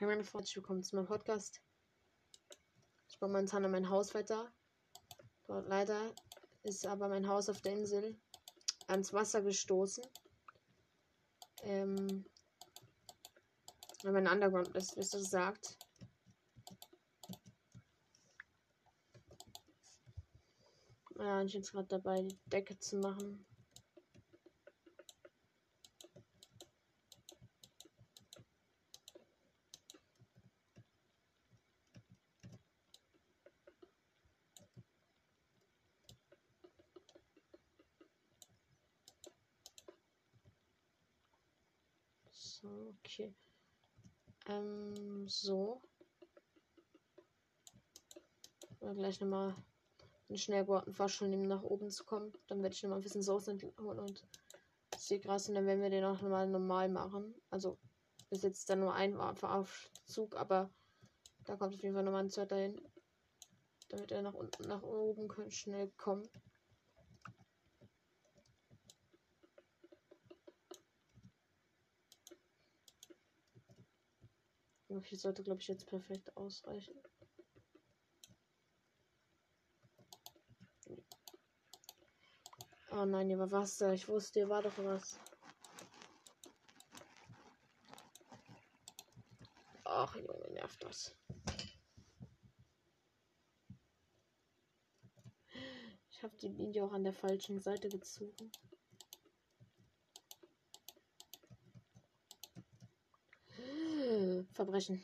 Hey meine Freunde, willkommen zu meinem Podcast. Ich baue momentan an mein Haus weiter. Dort leider ist aber mein Haus auf der Insel ans Wasser gestoßen. Ähm, wenn mein Underground ist, wie es das sagt. Ja, ich bin gerade dabei, die Decke zu machen. So, okay. Ähm, so. Mal gleich nochmal einen schnellgurten Fahrstuhl nehmen, nach oben zu kommen. Dann werde ich nochmal ein bisschen Soße holen und Seegras und dann werden wir den auch nochmal normal machen. Also bis jetzt dann nur ein Aufzug, aber da kommt auf jeden Fall nochmal ein zweiter hin. Damit er nach unten, nach oben schnell kommt. Okay, sollte glaube ich jetzt perfekt ausreichen. Oh nein, hier war Wasser. Ich wusste, hier war doch was. Ach, Junge, nervt das. Ich habe die Linie auch an der falschen Seite gezogen. Verbrechen.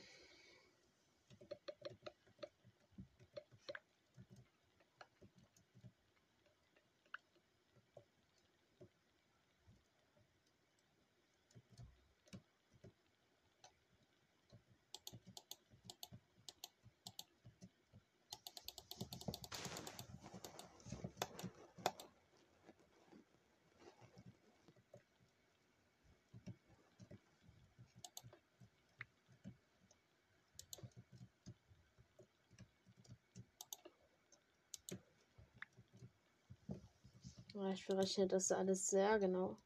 Ja, ich berechne das alles sehr genau.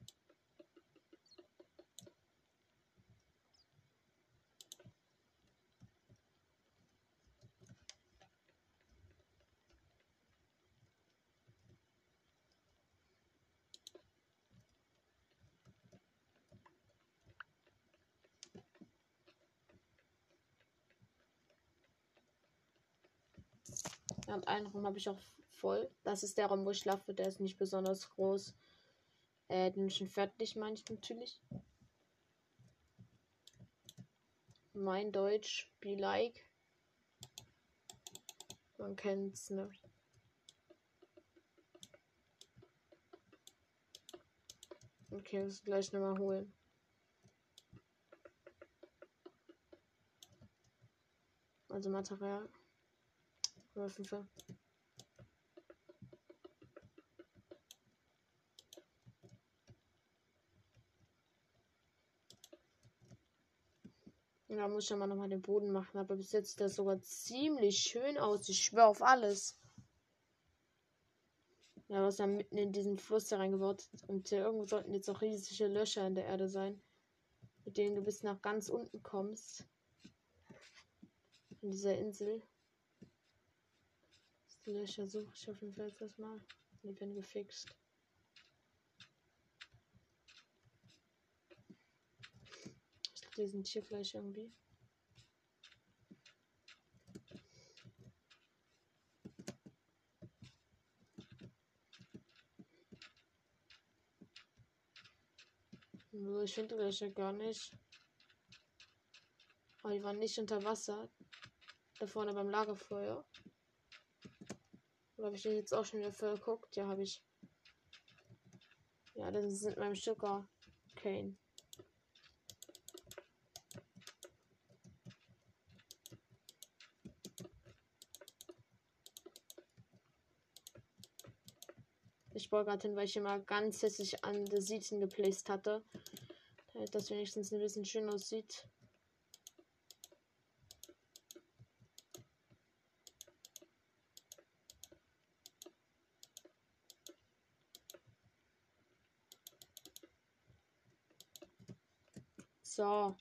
Und einen Raum habe ich auch voll. Das ist der Raum, wo ich schlafe. Der ist nicht besonders groß. Äh, den schon fertig meine ich natürlich. Mein Deutsch, be like. Man kennt's, ne? Okay, das gleich nochmal holen. Also Material. Würfelfe. Da muss ich ja mal nochmal den Boden machen. Aber bis jetzt sieht das sogar ziemlich schön aus. Ich schwöre auf alles. Ja, was dann mitten in diesen Fluss da reingebaut. Und hier irgendwo sollten jetzt auch riesige Löcher in der Erde sein. Mit denen du bis nach ganz unten kommst. In dieser Insel. Die Löcher suche ich auf jeden Fall jetzt erstmal. Die werden gefixt. Die sind hier gleich irgendwie. Ich finde die Löcher gar nicht. Aber die waren nicht unter Wasser. Da vorne beim Lagerfeuer. Oder habe ich den jetzt auch schon wieder verguckt? Ja, habe ich. Ja, das sind meinem Sugar Cane. Hin, weil ich immer ganz hässlich an der Sieten geplaced hatte. Damit das wenigstens ein bisschen schön aussieht. So.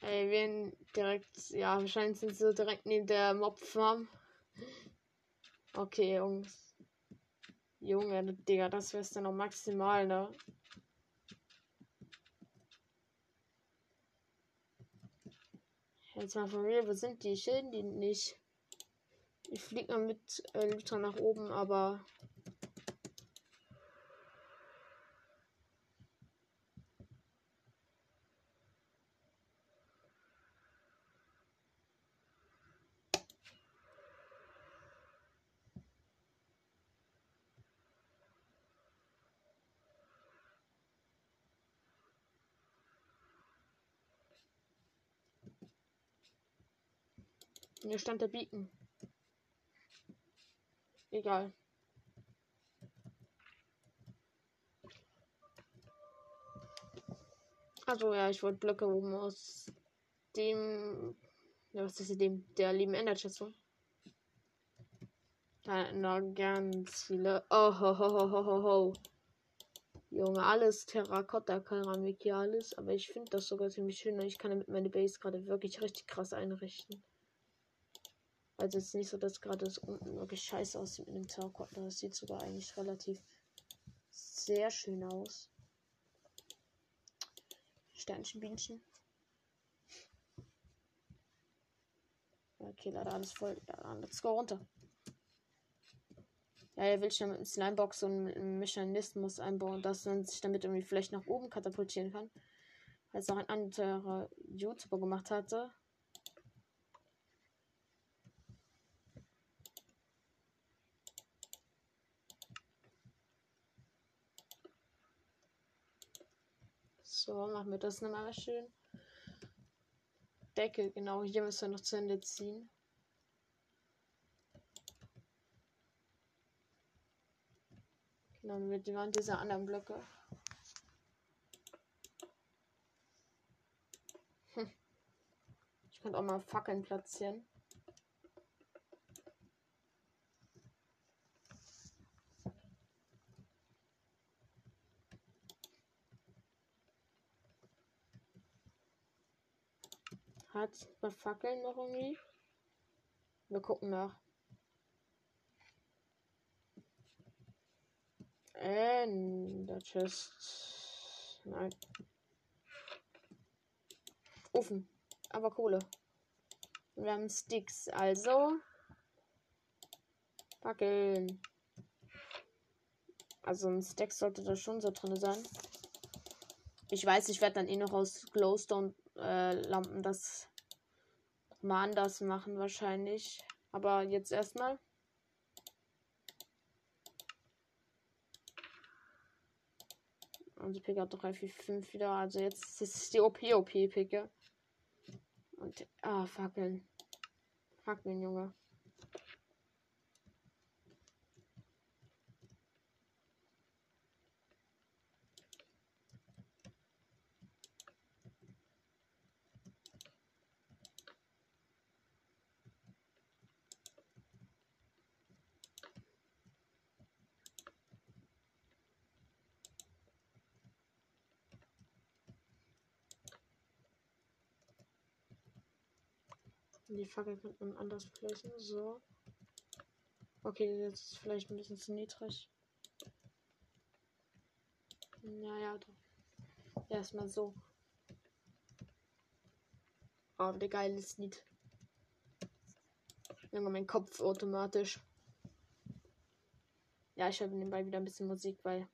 Ey, wen direkt. Ja, wahrscheinlich sind sie direkt neben der Mobfarm. Okay, Jungs. Junge, Digga, das wär's dann noch maximal, ne? Jetzt mal von mir, wo sind die? Schilden die nicht? Ich fliege mal mit äh, Lytra nach oben, aber Hier stand der Beacon. Egal. Also ja, ich wollte Blöcke oben aus dem. Ja, was ist dem? Der lieben Enderchest. Da noch ganz viele. Oh ho ho ho ho ho ho. Junge, alles Terrakotta-Keramik hier alles. Aber ich finde das sogar ziemlich schön. Ich kann damit meine Base gerade wirklich richtig krass einrichten. Also es ist nicht so, dass gerade das unten wirklich scheiße aussieht mit dem Terrakotta. Das sieht sogar eigentlich relativ sehr schön aus. Sternchenbienchen. Okay, leider alles voll. Let's go runter. Ja, er will schon mit einem Slimebox und einem Mechanismus einbauen, dass man sich damit irgendwie vielleicht nach oben katapultieren kann. Als auch ein anderer YouTuber gemacht hatte. So, machen wir das nochmal schön. Deckel, genau, hier müssen wir noch zu Ende ziehen. Genau, mit dem dieser anderen Blöcke. Hm. Ich könnte auch mal Fackeln platzieren. Hat bei Fackeln noch irgendwie? Wir gucken nach. Ender Chest. Nein. Ofen. Aber Kohle. Wir haben Sticks. Also. Fackeln. Also ein Stack sollte da schon so drin sein. Ich weiß, ich werde dann eh noch aus Glowstone äh, das mal anders machen wahrscheinlich. Aber jetzt erstmal. Also Pick hat 3, 4, 5 wieder. Also jetzt ist es die OP-OP-Picke. Und. Ah, Fackeln. Fackeln, Junge. Die Fackel könnte man anders placen. So. Okay, jetzt ist vielleicht ein bisschen zu niedrig. Naja, doch. Erstmal so. Aber der geile Lied. Junge, mein Kopf automatisch. Ja, ich höre nebenbei wieder ein bisschen Musik, weil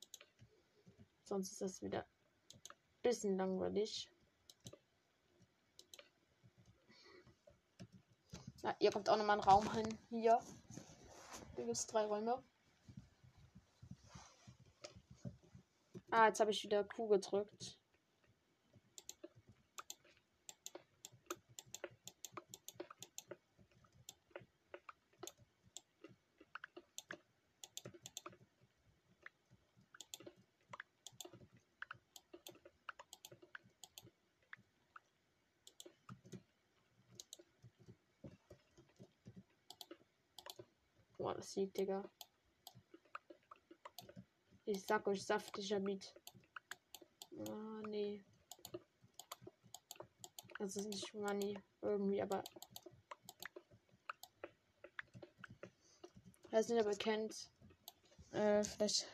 sonst ist das wieder ein bisschen langweilig. Ja, hier kommt auch nochmal ein Raum hin. Hier. Hier gibt es drei Räume. Ah, jetzt habe ich wieder Q gedrückt. Sieht, Digga. Ich sag euch, saftiger Beat. Ah, nee. Das ist nicht Money irgendwie, aber. Ich weiß nicht, ihr kennt. Äh, vielleicht.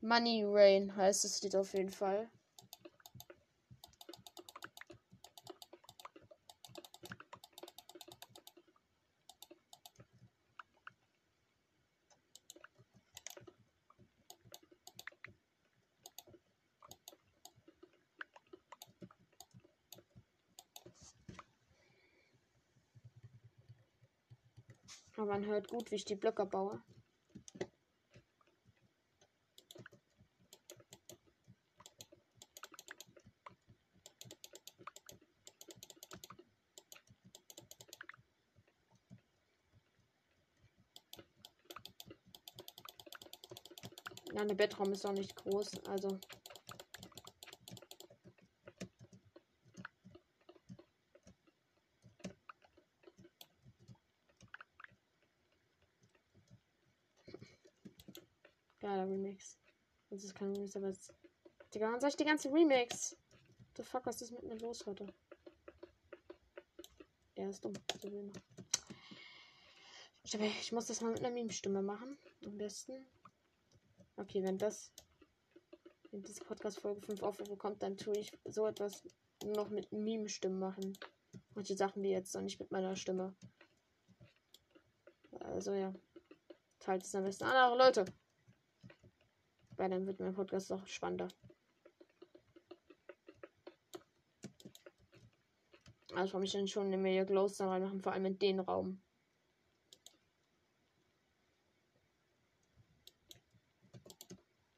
Money Rain heißt es Lied auf jeden Fall. Aber hört gut, wie ich die Blöcke baue. Ja, der Bettraum ist auch nicht groß, also. Geiler Remix. Das ist kein Remix, aber. Digga, wann soll ich die ganze Remix? The fuck, was ist mit mir los heute? Er ist dumm. So wie immer. Ich muss das mal mit einer Meme-Stimme machen. Am besten. Okay, wenn das. Wenn diese Podcast-Folge 5 Aufrufe bekommt, dann tue ich so etwas noch mit Meme-Stimmen machen. Manche Sachen wie jetzt noch nicht mit meiner Stimme. Also ja. Teilt es am besten an andere Leute. Weil dann wird mein Podcast auch spannender. Also komme ich dann schon eine Menge Glowstone reinmachen, vor allem in den Raum.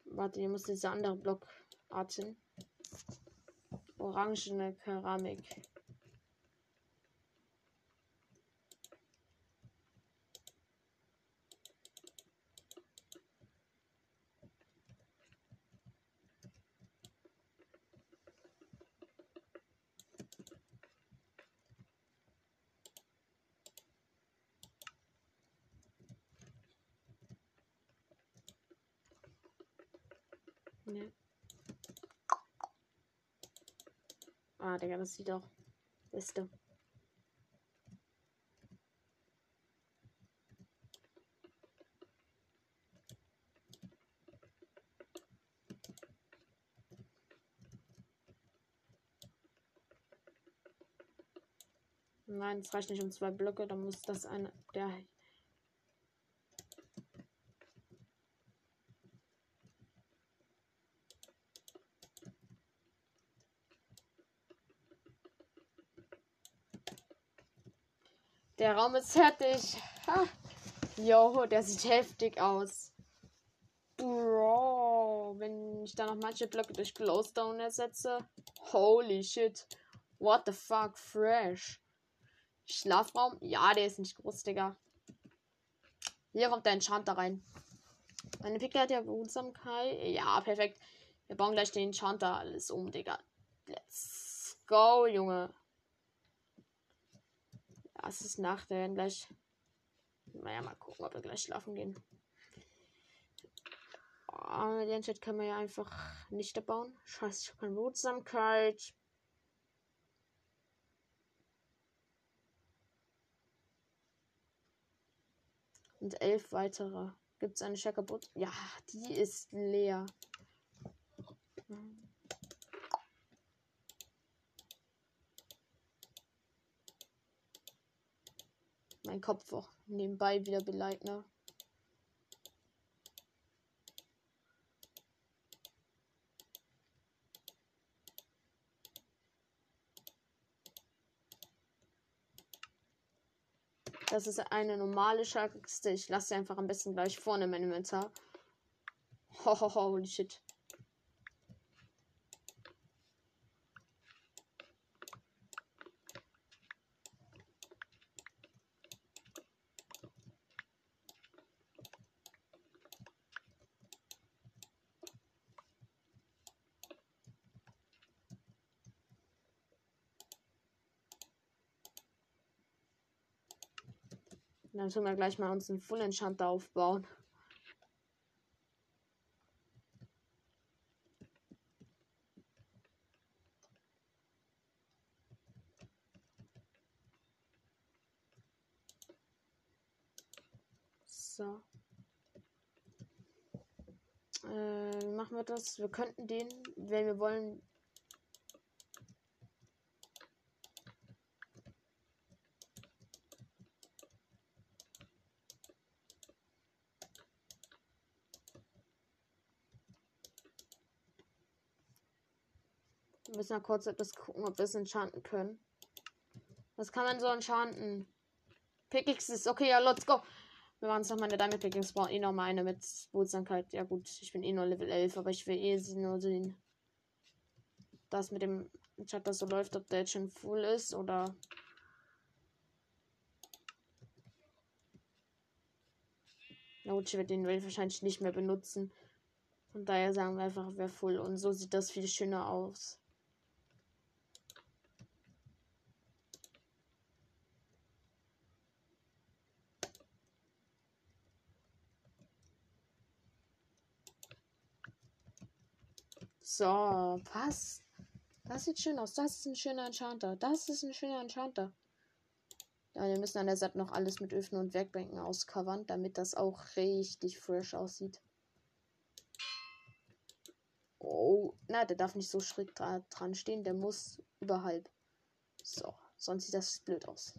Warte, hier muss dieser andere Block atmen. Orangene Keramik. Ne. Ah, Digga, das sieht auch. Beste. Nein, es reicht nicht um zwei Blöcke, dann muss das eine der Der Raum ist fertig. Jo, der sieht heftig aus. Bro, wenn ich da noch manche Blöcke durch Glowstone ersetze. Holy shit. What the fuck, fresh. Schlafraum? Ja, der ist nicht groß, Digga. Hier kommt der Enchanter rein. Meine Pickle hat ja Behutsamkeit. Ja, perfekt. Wir bauen gleich den Enchanter alles um, Digga. Let's go, Junge. Es ist Nacht, wir werden gleich. Naja, mal gucken, ob wir gleich schlafen gehen. Oh, den Chat kann man ja einfach nicht erbauen. Scheiße, ich habe keine Behutsamkeit. Und elf weitere. Gibt es eine Checkerboot? Ja, die ist leer. Mein Kopf auch nebenbei wieder beleidigt, ne? Das ist eine normale Schaltkiste. Ich lasse sie einfach am besten gleich vorne in meinem Inventar. Hohoho, holy shit. dann tun wir gleich mal uns einen Full Enchanter aufbauen. So. Äh, machen wir das? Wir könnten den, wenn wir wollen, Wir müssen mal kurz etwas gucken, ob wir es enchanten können. Was kann man so enchanten? Pickaxes. Okay, ja, let's go. Wir machen es noch meine Diamond Pickaxe. Brauchen eh noch meine mit Bootsamkeit. Ja, gut, ich bin eh nur Level 11, aber ich will eh nur sehen, dass mit dem Chat das so läuft, ob der jetzt schon full ist oder. Na gut, ich werde den Welt wahrscheinlich nicht mehr benutzen. Von daher sagen wir einfach, wer full. Und so sieht das viel schöner aus. So, was? Das sieht schön aus. Das ist ein schöner Enchanter. Das ist ein schöner Enchanter. Ja, wir müssen an der Seite noch alles mit Öfen und Werkbänken auscovern, damit das auch richtig fresh aussieht. Oh, na, der darf nicht so schräg dra dran stehen. Der muss überhalb. So, sonst sieht das blöd aus.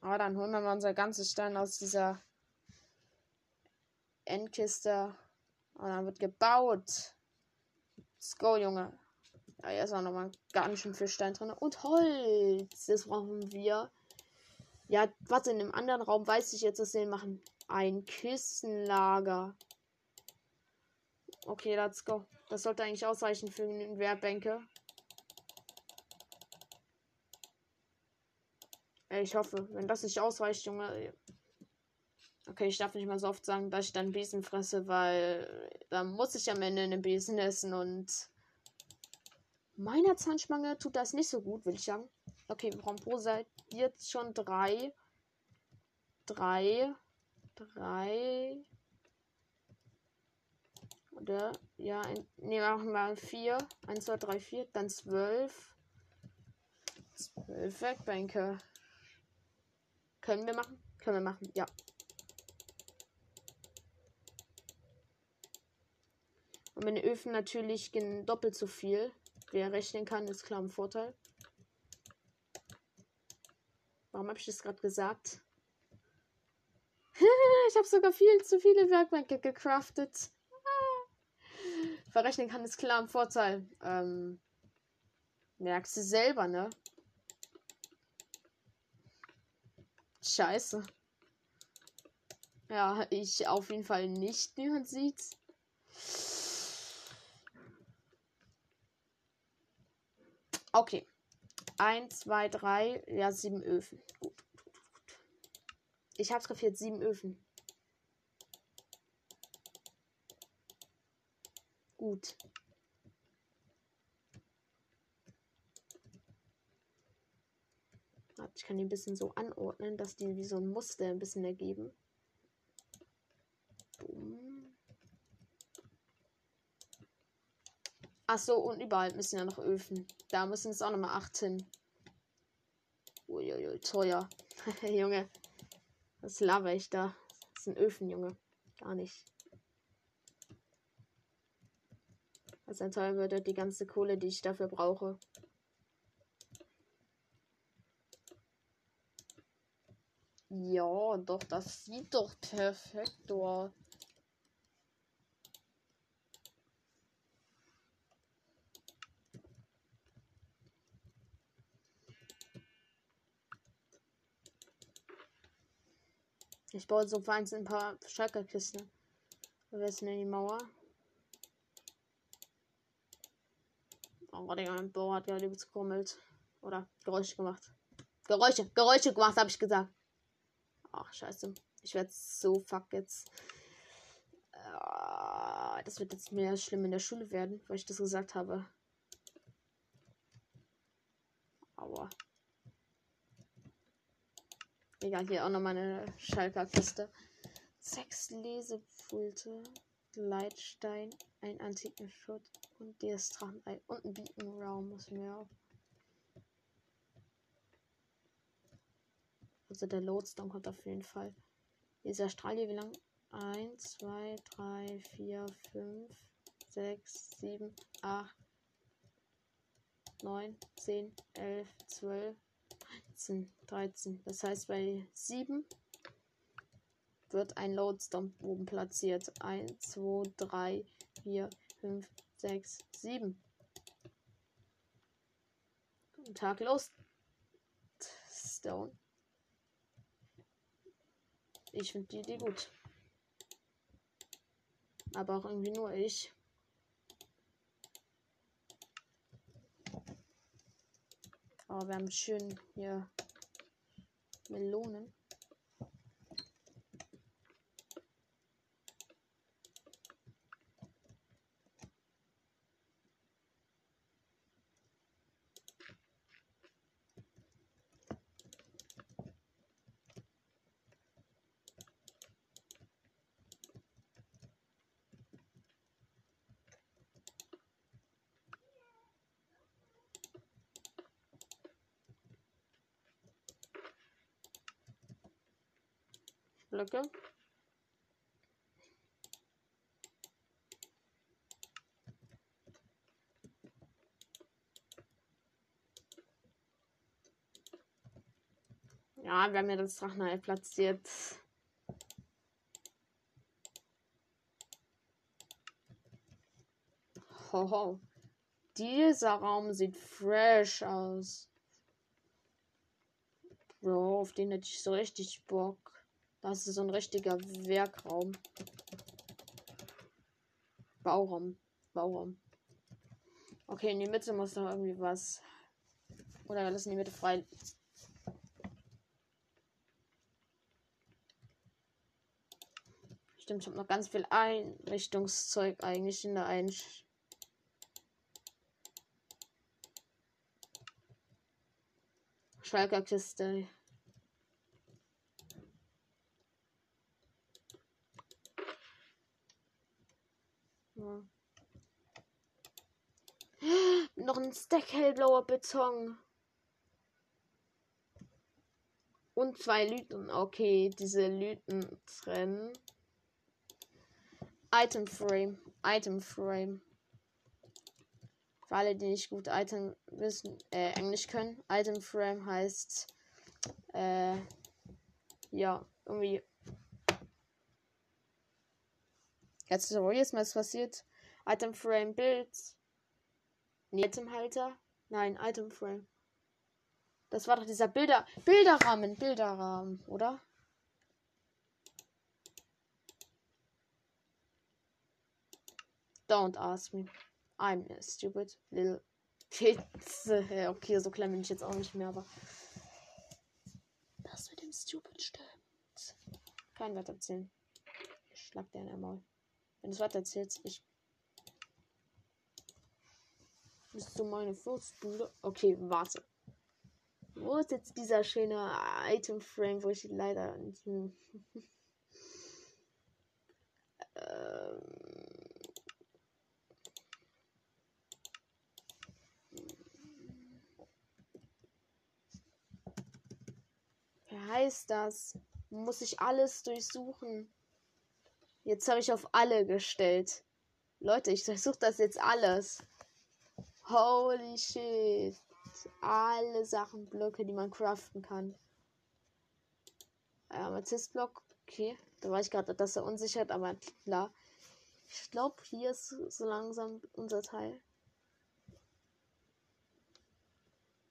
Aber dann holen wir mal unser ganzes Stein aus dieser Endkiste. Und dann wird gebaut. Let's go, Junge. Ja, hier ist auch nochmal ganz schön viel Stein drin. Und Holz. Das brauchen wir. Ja, warte, in dem anderen Raum weiß ich jetzt, was wir machen. Ein Kistenlager. Okay, let's go. Das sollte eigentlich ausreichen für eine Wehrbänke. Ich hoffe, wenn das nicht ausreicht, Junge. Okay, ich darf nicht mal so oft sagen, dass ich dann Besen fresse, weil dann muss ich am Ende einen Besen essen und meiner Zahnspange tut das nicht so gut, würde ich sagen. Okay, pro Seite jetzt schon drei. Drei. Drei. Oder? Ja, ne, machen wir vier. Eins, zwei, drei, vier. Dann zwölf. Zwölf Werkbänke. Können wir machen? Können wir machen, ja. Und meine Öfen natürlich doppelt so viel. Wer rechnen kann, ist klar ein Vorteil. Warum habe ich das gerade gesagt? ich habe sogar viel zu viele Werkbänke gecraftet. Verrechnen kann, ist klar ein Vorteil. Ähm, merkst du selber, ne? Scheiße. Ja, ich auf jeden Fall nicht, wie man sieht. Okay. Eins, zwei, drei, ja, sieben Öfen. Gut, gut, gut. Ich habe treffiert sieben Öfen. Gut. Ich kann die ein bisschen so anordnen, dass die wie so ein Muster ein bisschen ergeben. Achso, und überall müssen ja noch Öfen. Da müssen es auch nochmal 18. Uiuiui, teuer. Junge. Was laber ich da? Das sind Öfen, Junge. Gar nicht. Was ein teuer würde, die ganze Kohle, die ich dafür brauche. Ja, doch, das sieht doch perfekt aus. Ich baue so feins ein paar Schalkerkisten. Wir wissen in die Mauer. Oh, mein Bauer hat ja übelst gerummelt. Oder Geräusche gemacht. Geräusche, Geräusche gemacht, habe ich gesagt. Ach, scheiße. Ich werde so fuck jetzt. Äh, das wird jetzt mehr schlimm in der Schule werden, weil ich das gesagt habe. Aua. Egal, hier auch noch meine Schalker-Kiste. Sechs Lesepulte, Leitstein, ein antiken Schutt. Und ist dran. Und ein Beacon Raum müssen wir auch. Also der Lodestone kommt auf jeden Fall. Dieser Strahl hier, wie lang? 1, 2, 3, 4, 5, 6, 7, 8, 9, 10, 11, 12, 13, 13. Das heißt, bei 7 wird ein Lodestone oben platziert. 1, 2, 3, 4, 5, 6, 7. Guten Tag, Lodestone. Ich finde die Idee gut. Aber auch irgendwie nur ich. Aber wir haben schön hier Melonen. Blöcke. Ja, wir haben ja das Drachenei platziert. Hoho. Dieser Raum sieht fresh aus. Bro, auf den hätte ich so richtig Bock. Das ist so ein richtiger Werkraum. Bauraum. Bauraum. Okay, in die Mitte muss noch irgendwie was. Oder wir lassen die Mitte frei. Stimmt, ich habe noch ganz viel Einrichtungszeug eigentlich in der Einsch Schalkerkiste. Ja. Noch ein Stack hellblauer Beton. Und zwei Lüten. Okay, diese Lüten trennen. Item Frame. Item Frame. Für alle, die nicht gut Item wissen, äh, Englisch können. Item Frame heißt, äh, ja, irgendwie Jetzt ist jetzt mal was passiert. Item Frame Bild. Nee, Itemhalter. Nein, Item Frame. Das war doch dieser Bilder. Bilderrahmen. Bilderrahmen, oder? Don't ask me. I'm a stupid little kid. okay, so klein bin ich jetzt auch nicht mehr, aber. Das mit dem Stupid stimmt. Kein Wert erzählen. Ich schlag dir in Maul. Wenn du es weiter erzählst, ich. Bist du meine Fußbude? Okay, warte. Wo ist jetzt dieser schöne Item Frame, wo ich leider. ähm. Wie heißt das? Muss ich alles durchsuchen? Jetzt habe ich auf alle gestellt. Leute, ich versuche das jetzt alles. Holy shit. Alle Sachen, Blöcke, die man craften kann. Amethyst-Block. Okay. Da war ich gerade dass er unsicher, aber klar. Ich glaube, hier ist so langsam unser Teil.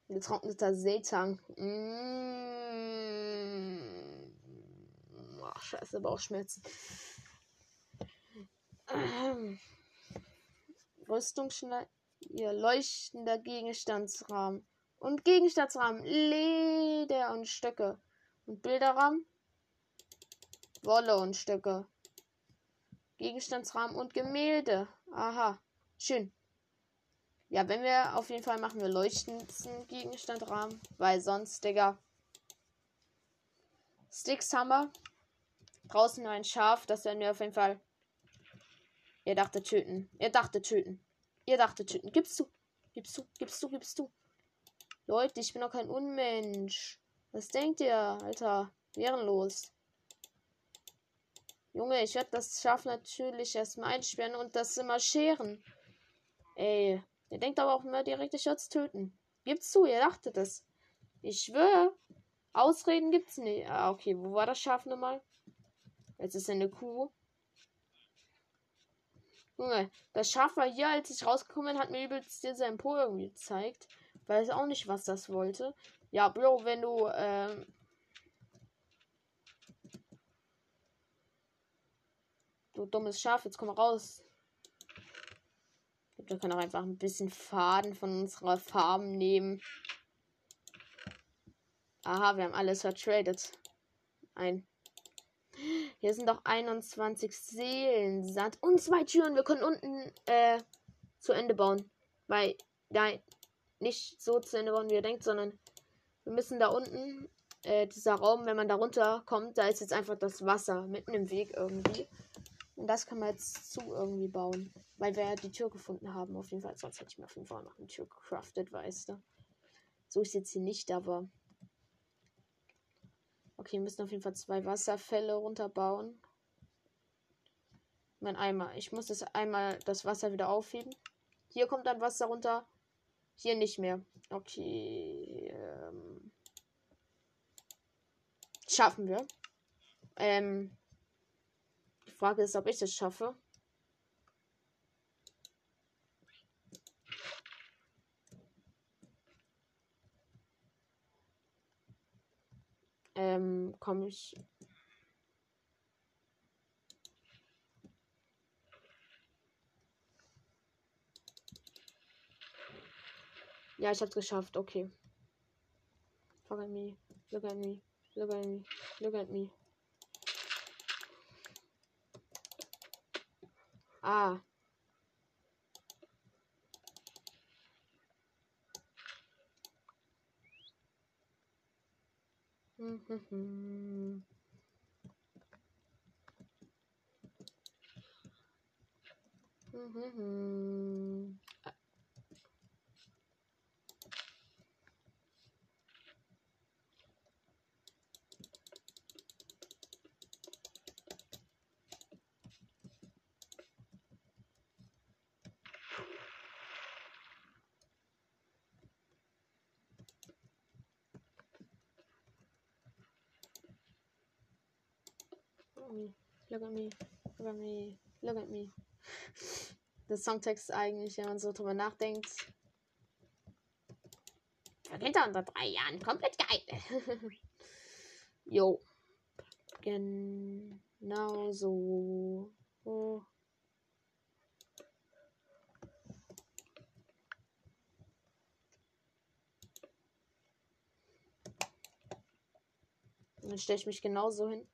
Getrockneter Seetang. Mmh. Ach, scheiße, Bauchschmerzen. Ähm, Rüstungsschneider, ihr leuchtender Gegenstandsrahmen und Gegenstandsrahmen, Leder und Stöcke und Bilderrahmen, Wolle und Stöcke, Gegenstandsrahmen und Gemälde. Aha, schön. Ja, wenn wir auf jeden Fall machen wir leuchtenden Gegenstandrahmen, weil sonst, Digga. Sticks haben wir. Draußen nur ein Schaf, das werden wir auf jeden Fall er dachte töten. Er dachte töten. Ihr dachtet töten. Gibst du? Gibst du? Gibst du? Gibst du? Leute, ich bin doch kein Unmensch. Was denkt ihr, Alter? Ehrenlos. Junge, ich werde das Schaf natürlich erstmal einsperren und das immer scheren. Ey, ihr denkt aber auch immer direkt, ich werde töten. Gibt's zu, ihr dachtet es. Ich schwöre. Ausreden gibt's nicht. Ah, okay, wo war das Schaf nochmal? Jetzt ist eine Kuh. Junge, das Schaf war hier, als ich rausgekommen bin, hat mir übelst dir sein Po irgendwie gezeigt. Weiß auch nicht, was das wollte. Ja, Bro, wenn du, ähm, Du dummes Schaf, jetzt komm raus. Wir können auch einfach ein bisschen Faden von unserer Farben nehmen. Aha, wir haben alles vertradet. Ein. Hier sind doch 21 Seelen, Sand und zwei Türen. Wir können unten äh, zu Ende bauen. Weil, nein, nicht so zu Ende bauen, wie ihr denkt, sondern wir müssen da unten, äh, dieser Raum, wenn man da runter kommt, da ist jetzt einfach das Wasser mitten im Weg irgendwie. Und das kann man jetzt zu irgendwie bauen. Weil wir ja die Tür gefunden haben, auf jeden Fall. Sonst hätte ich mir auf jeden Fall noch eine Tür gecraftet, weißt du. So ist jetzt hier nicht, aber. Okay, wir müssen auf jeden Fall zwei Wasserfälle runterbauen. Mein Eimer. Ich muss das einmal das Wasser wieder aufheben. Hier kommt dann Wasser runter. Hier nicht mehr. Okay. Ähm, schaffen wir. Ähm, Frage ist, ob ich das schaffe. Ähm, komme ich. Ja, ich hab's geschafft. Okay. Fuck at me. Look at me. Look at me. Look at me. Ah. Mhm. Mhm. Me, look at me, look at me, look at me. Der Songtext eigentlich, wenn man so drüber nachdenkt. Vergeht er unter drei Jahren. Komplett geil. jo. Genau so. Oh. dann stelle ich mich genauso hin.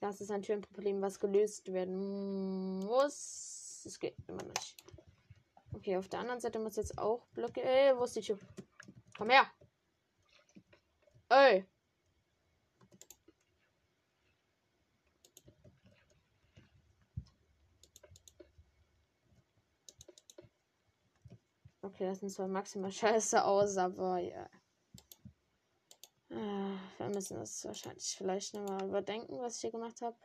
Das ist natürlich ein Problem, was gelöst werden muss. Es geht immer nicht. Okay, auf der anderen Seite muss jetzt auch Blöcke. Ey, wo ist die Tür? Komm her! Ey! Okay, das sind zwar maximal scheiße aus, aber ja. Wir müssen das wahrscheinlich vielleicht nochmal überdenken, was ich hier gemacht habe.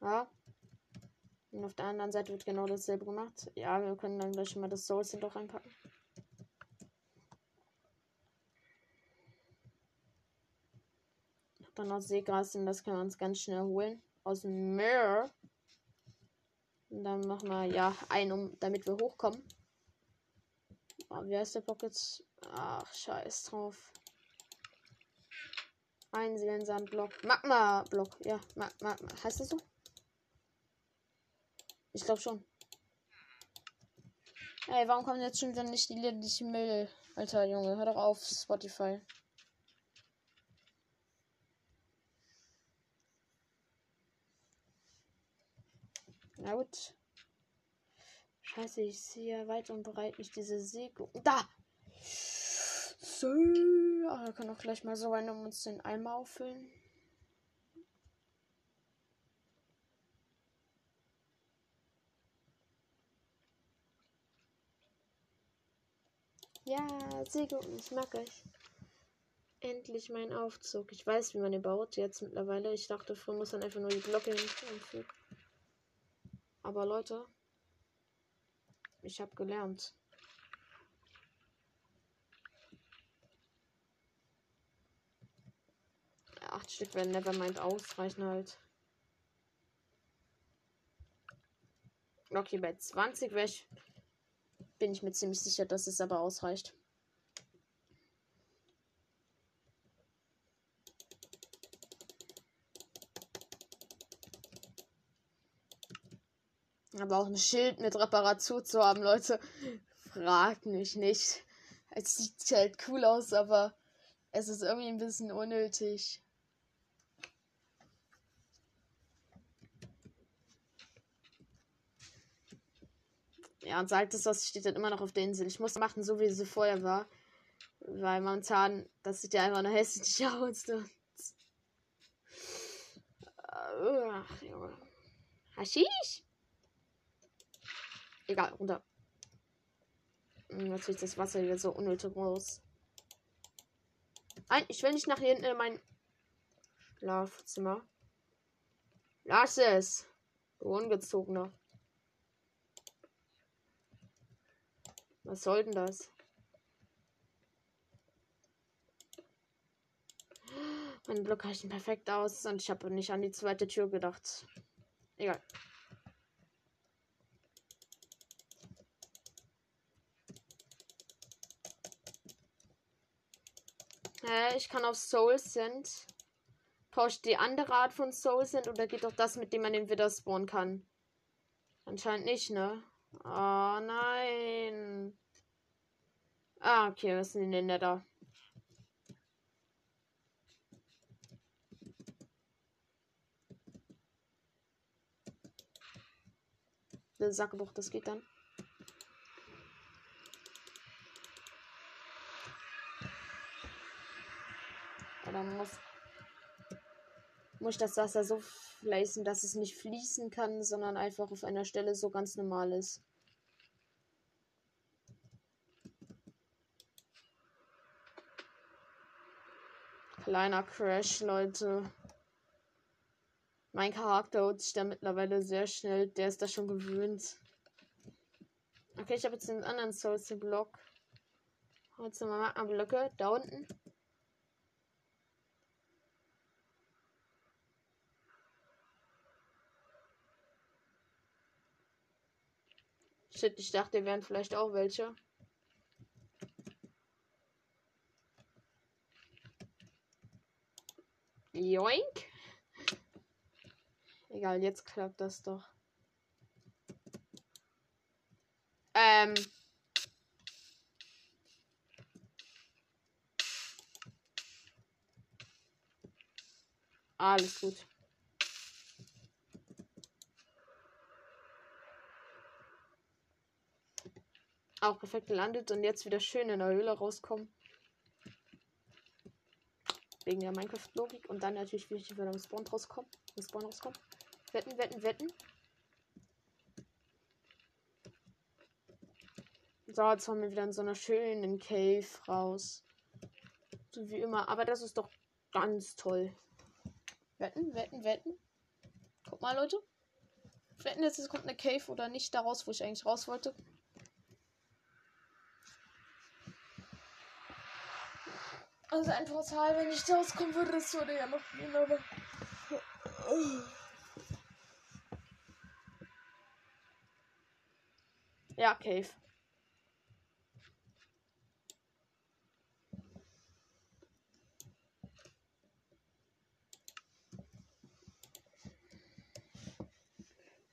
Ja. Und auf der anderen Seite wird genau dasselbe gemacht. Ja, wir können dann gleich mal das Souls doch reinpacken. Dann noch Seegras, denn das können wir uns ganz schnell holen. Aus dem Meer. Und dann machen wir ja ein, um, damit wir hochkommen. Oh, wie heißt der Pockets? Ach, scheiß drauf. Ein Seelensandblock. Magma-Block. Ja, Magma. Heißt das so? Ich glaube schon. Ey, warum kommen jetzt schon wieder nicht die ich will? Alter Junge, hör doch auf, Spotify. Na gut. Scheiße, ich sehe weit und breit nicht diese Säge. Da! So. Ah, wir können auch gleich mal so rein, um uns den Eimer auffüllen. Ja, gut, das mag ich. Endlich mein Aufzug. Ich weiß, wie man den baut jetzt mittlerweile. Ich dachte, früher muss man einfach nur die Glocke hinzufügen. Aber Leute, ich habe gelernt. Acht Stück werden Nevermind ausreichen halt. Okay, bei 20 ich, bin ich mir ziemlich sicher, dass es aber ausreicht. Aber auch ein Schild mit Reparatur zu haben, Leute. Fragt mich nicht. Es sieht halt cool aus, aber es ist irgendwie ein bisschen unnötig. Ja, und sagt es was steht dann immer noch auf der Insel. Ich muss machen, so wie sie vorher war. Weil momentan, das sieht ja einfach nur hässlich aus. Ach, Junge. Haschisch? Egal, runter. Hm, ist das Wasser wieder so unnötig groß. Nein, ich will nicht nach hinten in mein Schlafzimmer. Lass es. Du Ungezogener. Was soll denn das? Mein Block reicht perfekt aus und ich habe nicht an die zweite Tür gedacht. Egal. Hä, ich kann auf Soul Send. Tauscht die andere Art von Soul Send oder geht doch das, mit dem man den wieder spawnen kann? Anscheinend nicht, ne? Oh nein. Ah, okay, was sind denn da? Der Sackbuch, das geht dann. Oder muss, muss ich das Wasser so fließen, dass es nicht fließen kann, sondern einfach auf einer Stelle so ganz normal ist. Kleiner Crash, Leute. Mein Charakter holt sich da mittlerweile sehr schnell. Der ist da schon gewöhnt. Okay, ich habe jetzt den anderen Souls Block. Jetzt nochmal Magma-Blöcke. Da unten. Shit, ich dachte, wären vielleicht auch welche. Joink. Egal, jetzt klappt das doch. Ähm. Alles gut. Auch perfekt gelandet und jetzt wieder schön in der Höhle rauskommen. Wegen der Minecraft-Logik. Und dann natürlich wieder im Spawn rauskommen. Im Spawn rauskommen. Wetten, wetten, wetten. So, jetzt haben wir wieder in so einer schönen Cave raus. So wie immer. Aber das ist doch ganz toll. Wetten, wetten, wetten. Guck mal, Leute. Wetten, jetzt kommt eine Cave oder nicht daraus, wo ich eigentlich raus wollte. Also ein Portal, wenn ich da rauskommen würde, das würde ja noch gehen, aber. Ja, Cave.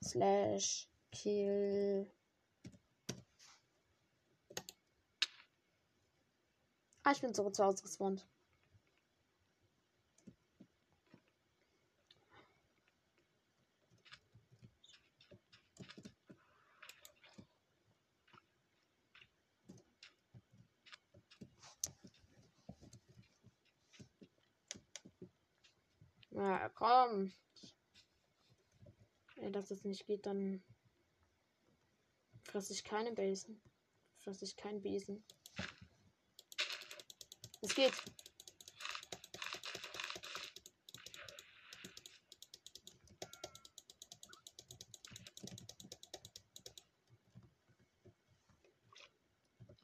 Slash kill Ah, ich bin zurück zu Hause gespawnt. Na komm. Wenn das jetzt nicht geht, dann fress ich keine Besen. Fress ich keinen Besen. Es geht.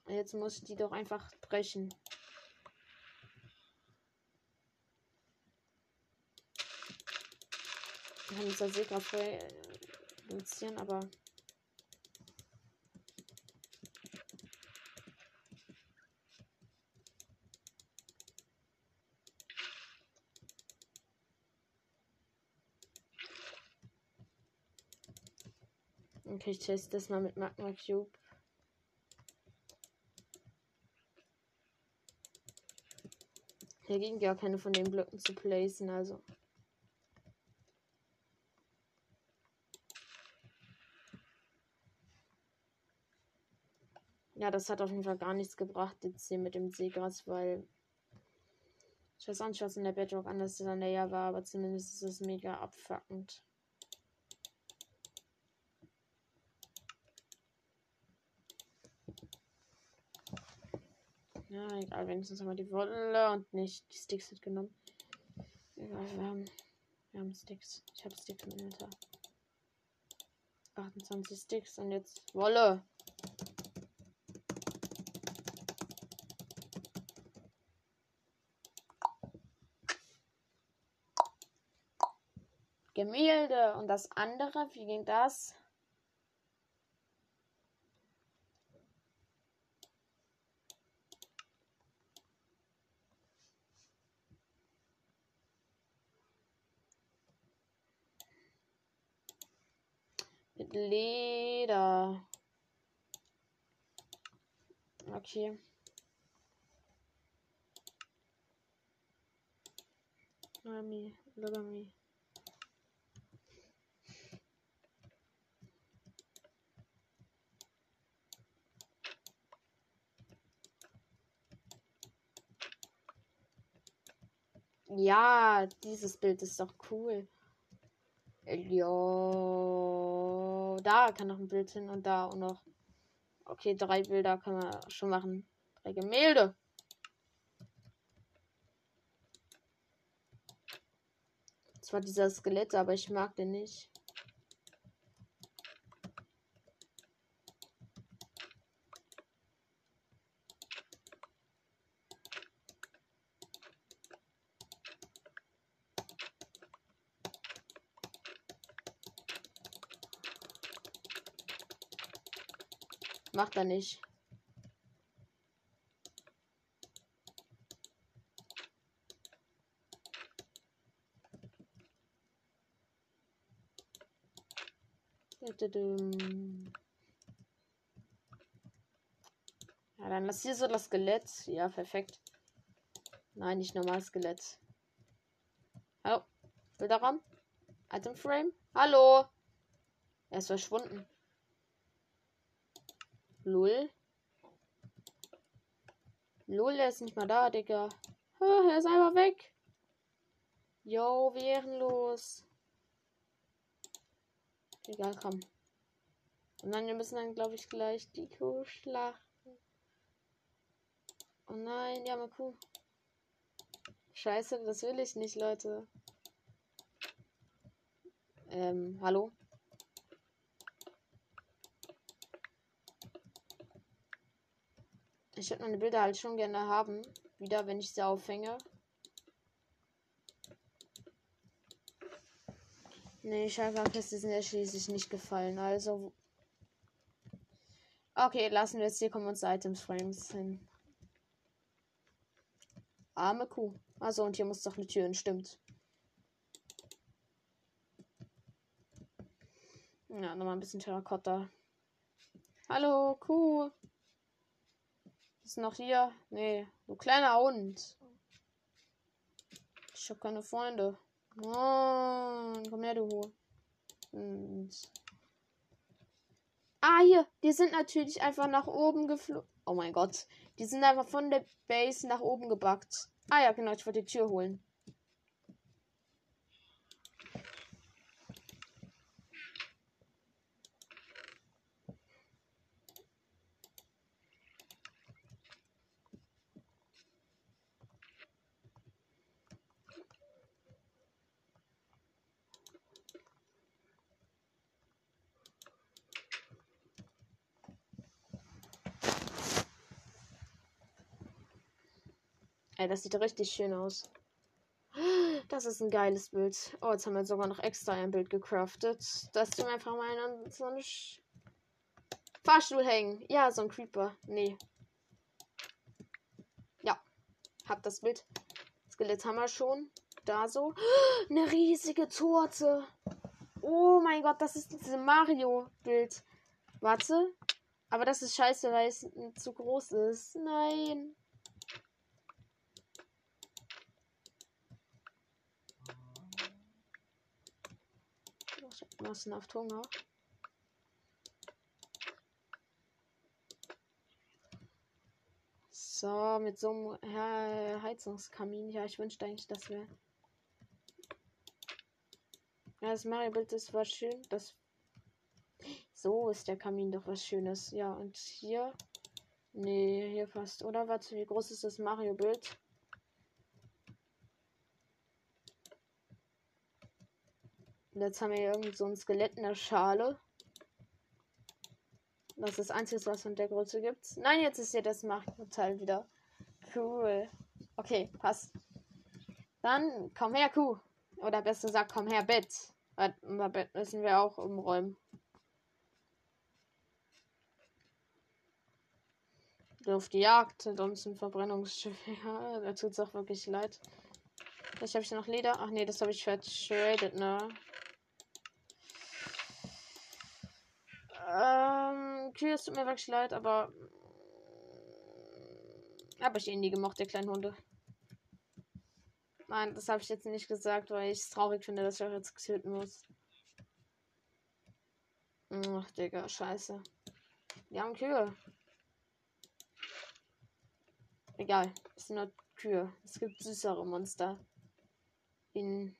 Jetzt muss ich die doch einfach brechen. Wir haben zwar Seekraft reduzieren, aber. Okay, ich teste das mal mit Magma Cube. Hier ging gar keine von den Blöcken zu placen, also. Ja, das hat auf jeden Fall gar nichts gebracht, jetzt hier mit dem Seegras, weil. Ich weiß auch nicht, was in der Bedrock anders in der Nähe war, aber zumindest ist es mega abfuckend. Ja, egal, wenigstens haben wir die Wolle und nicht die Sticks mitgenommen. Egal, wir haben, wir haben Sticks. Ich habe Sticks im Inventar. 28 Sticks und jetzt Wolle. Gemälde. Und das andere, wie ging das? Leder. Okay. Me. Look at me. Ja, dieses Bild ist doch cool. Ja, da kann noch ein Bild hin und da und noch. Okay, drei Bilder kann man schon machen. Drei Gemälde. Zwar dieser Skelett, aber ich mag den nicht. Macht er nicht. Ja, dann lass hier so das Skelett. Ja, perfekt. Nein, nicht normal Skelett. Hallo? Bilderraum? Item Frame? Hallo? Er ist verschwunden. Lull. Lull, er ist nicht mal da, Digga. er ist einfach weg. Yo, wie ehrenlos. Egal, komm. Und dann, wir müssen dann, glaube ich, gleich die Kuh schlachten. Oh nein, ja, mal Kuh. Scheiße, das will ich nicht, Leute. Ähm, hallo? Ich würde meine Bilder halt schon gerne haben. Wieder, wenn ich sie aufhänge. Nee, Schalkerfeste sind ja schließlich nicht gefallen. Also. Okay, lassen wir jetzt hier kommen uns Items Frames hin. Arme Kuh. Also, und hier muss doch eine Tür hin, stimmt. Ja, nochmal ein bisschen Terrakotta. Hallo, Kuh. Ist noch hier? Nee, du kleiner Hund. Ich hab keine Freunde. Mann, komm her, du Und ah, hier. Die sind natürlich einfach nach oben geflogen. Oh mein Gott. Die sind einfach von der Base nach oben gebackt. Ah ja, genau. Ich wollte die Tür holen. Ey, das sieht richtig schön aus. Das ist ein geiles Bild. Oh, jetzt haben wir sogar noch extra ein Bild gecraftet. Das tun wir einfach mal in so einen Fahrstuhl hängen. Ja, so ein Creeper. Nee. Ja. Hab das Bild. Skelett haben wir schon. Da so. Eine riesige Torte. Oh mein Gott, das ist dieses Mario-Bild. Warte. Aber das ist scheiße, weil es zu groß ist. Nein. Massenhaft Hunger. So, mit so einem Heizungskamin. Ja, ich wünschte eigentlich, dass wir. Ja, das Mario-Bild ist was schön. Das. So ist der Kamin doch was Schönes. Ja, und hier. Nee, hier fast. Oder warte, wie groß ist das Mario-Bild? Und jetzt haben wir hier irgendwie so ein Skelett in der Schale. Das ist das Einzige, was von der Größe gibt. Nein, jetzt ist hier das Machtteil wieder. Cool. Okay, passt. Dann komm her, Kuh. Oder besser gesagt, komm her, Bett. Weil Bett müssen wir auch umräumen. Auf die Jagd sind uns ein Verbrennungsschiff. Ja, da tut es auch wirklich leid. Vielleicht habe ich noch Leder. Ach nee, das habe ich vertradet, ne? Ähm, Kühe, es tut mir wirklich leid, aber. Habe ich eh nie gemocht, der kleinen Hunde. Nein, das habe ich jetzt nicht gesagt, weil ich es traurig finde, dass ich euch jetzt töten muss. Ach, Digga, scheiße. Wir haben Kühe. Egal, es sind nur Kühe. Es gibt süßere Monster. In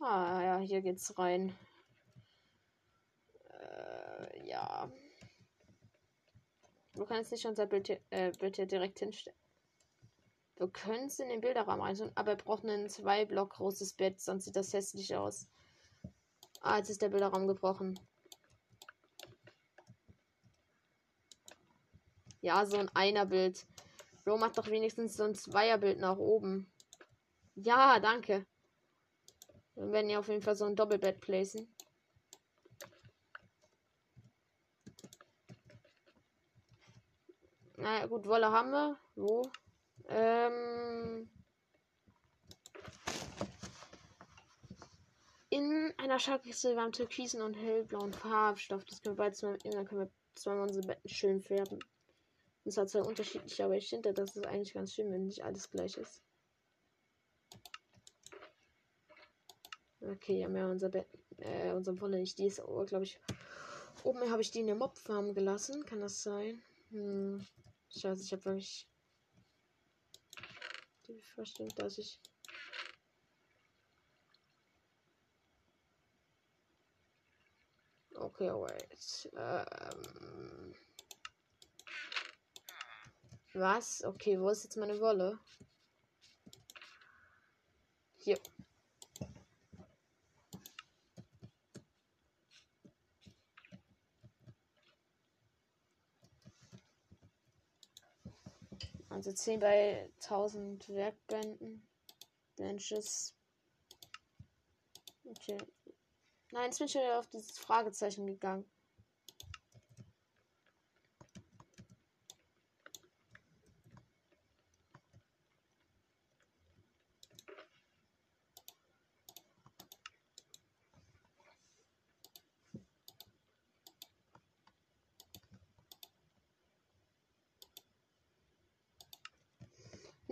Ah, ja, hier geht's rein. Äh, ja. Du kannst nicht unser Bild hier, äh, Bild hier direkt hinstellen. Können es in den Bilderrahmen rein, aber er braucht ein zwei Block großes Bett, sonst sieht das hässlich aus. Ah, jetzt ist der Bilderraum gebrochen. Ja, so ein Einerbild. Bro, macht doch wenigstens so ein Zweierbild nach oben. Ja, danke. Wir werden ja auf jeden Fall so ein Doppelbett placen. Naja, gut, Wolle haben wir. Wo? Ähm. In einer Schaltkiste wir türkisen und hellblauen Farbstoff. Das können wir beides mal dann können wir zweimal unsere Betten schön färben. Das hat zwar unterschiedlich, aber ich finde, das ist eigentlich ganz schön, wenn nicht alles gleich ist. Okay, haben wir unser Bett, äh, unser Wolle nicht. Die ist, oh, glaube ich, oben habe ich die in der Mobfarm gelassen. Kann das sein? Hm. Scheiße, ich habe wirklich die Vorstellung, dass ich Okay, wait. Ähm. Was? Okay, wo ist jetzt meine Wolle? Hier. Also 10 bei 1000 Werkbänden. Benches. Okay. Nein, jetzt bin ich wieder auf dieses Fragezeichen gegangen.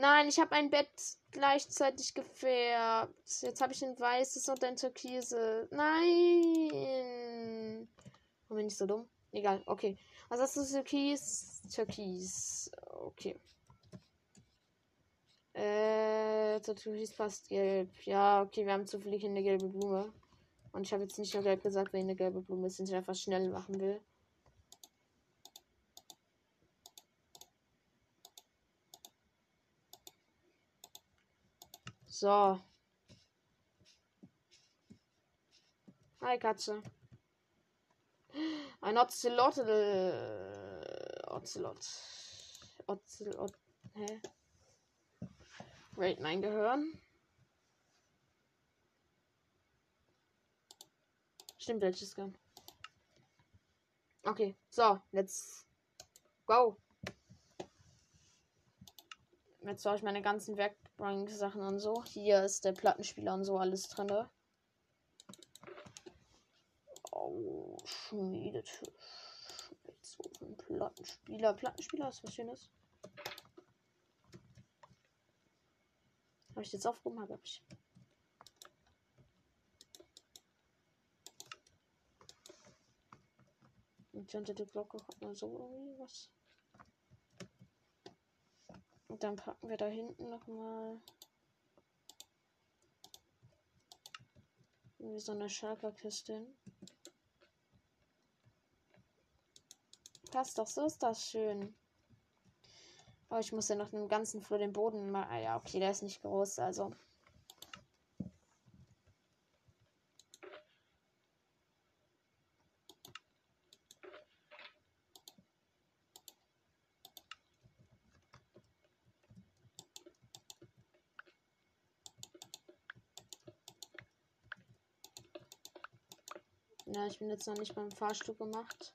Nein, ich habe ein Bett gleichzeitig gefärbt. Jetzt habe ich ein weißes und ein türkise. Nein. Warum bin ich so dumm? Egal, okay. Also das ist türkis, türkis. Okay. Äh, türkis passt gelb. Ja, okay, wir haben zufällig eine gelbe Blume. Und ich habe jetzt nicht nur gelb gesagt, weil eine gelbe Blume ist, die ich einfach schnell machen will. So. Hi, Katze. Ein Ocelotl. Ocelot. Ocelot. Hä? Raid mein Gehirn. Stimmt, welches Gun? Okay, so, let's go. Jetzt habe ich meine ganzen Werkbank-Sachen und so. Hier ist der Plattenspieler und so alles drin. Oh, Schmiedetisch. So ein Plattenspieler. Plattenspieler ist was Schönes. Habe ich jetzt aufgehoben? Habe ich. Und unter Glocke hat man so irgendwie was. Und dann packen wir da hinten nochmal irgendwie so eine Schalkerkiste hin. Passt doch, so ist das schön. Aber ich muss ja noch den ganzen Flur den Boden mal. Ah ja, okay, der ist nicht groß, also. Ja, ich bin jetzt noch nicht beim Fahrstuhl gemacht.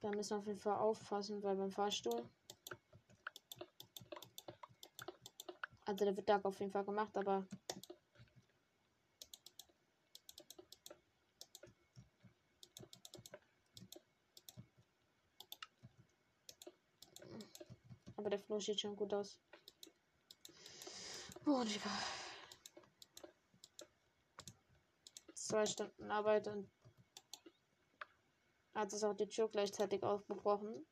Da müssen wir auf jeden Fall aufpassen, weil beim Fahrstuhl. Also der wird da auf jeden Fall gemacht, aber. Aber der Floh sieht schon gut aus. Oh, Digga. Zwei Stunden Arbeit und hat es auch die Tür gleichzeitig aufgebrochen.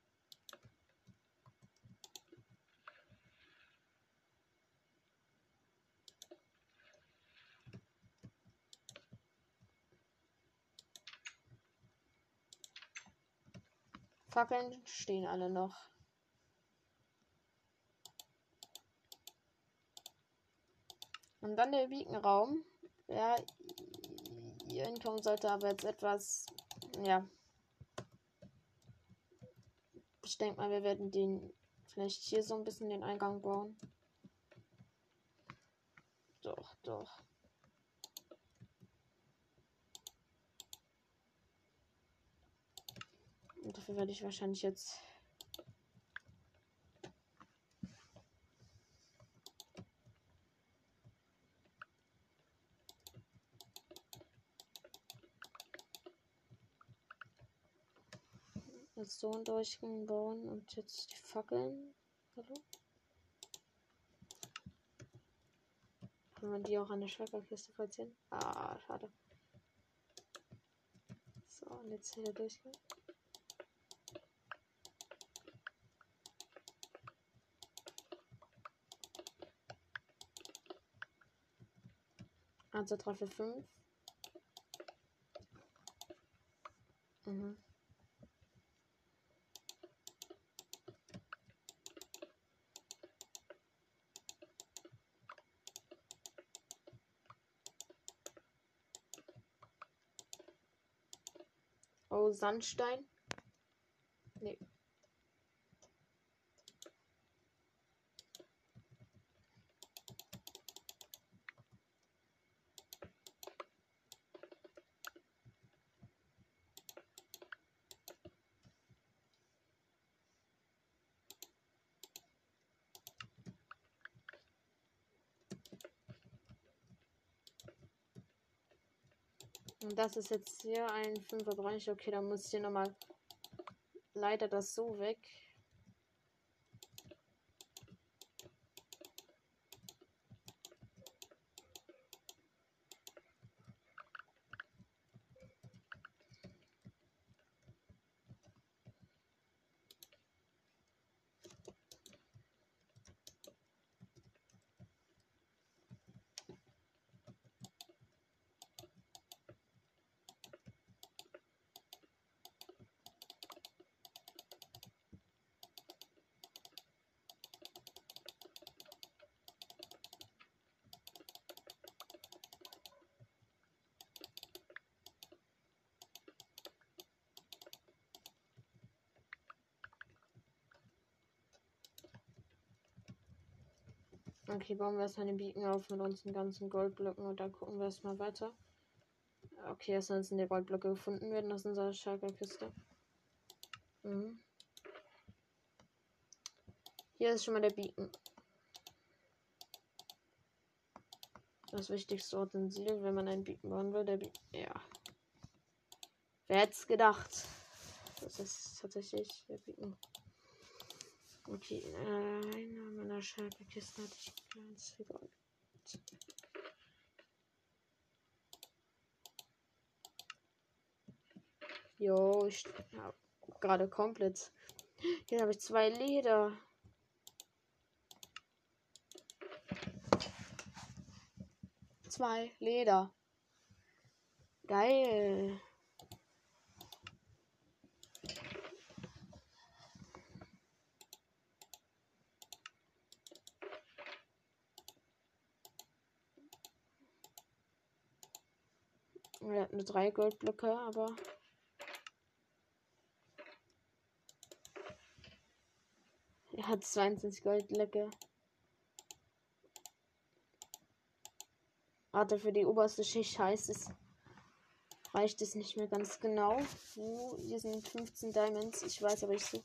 Fackeln stehen alle noch. Und dann der Beacon-Raum. Ja, hier hinkommen sollte aber jetzt etwas, ja, ich denke mal, wir werden den vielleicht hier so ein bisschen den Eingang bauen. Doch, doch. Und dafür werde ich wahrscheinlich jetzt Einen Durchgang bauen und jetzt die Fackeln. Hallo? Kann man die auch an der Schwackerkiste platzieren? Ah, schade. So, und jetzt hier Durchgang. Also 3 für 5. Mhm. Oh, Sandstein. Nee. Das ist jetzt hier ein 5er Bereich. Okay, dann muss ich hier nochmal leider das so weg. Okay, bauen wir erstmal den Beacon auf mit unseren ganzen Goldblöcken und dann gucken wir erstmal weiter. Okay, erst müssen die Goldblöcke gefunden werden aus unserer Schalkerkiste. Mhm. Hier ist schon mal der Beacon. Das wichtigste Utensil, wenn man einen Beacon bauen will, der Beacon. Ja. Wer hätte es gedacht? Das ist tatsächlich der Beacon. Okay, äh, eine meiner Schalkerkisten hatte ich ganz Gold. Jo, ich ja, gerade komplett. Hier habe ich zwei Leder. Zwei Leder. Geil. Er hat nur drei Goldblöcke, aber Er hat 22 Goldblöcke. Warte, für die oberste Schicht heißt es. Reicht es nicht mehr ganz genau. Wo? Hier sind 15 Diamonds. Ich weiß aber ich so.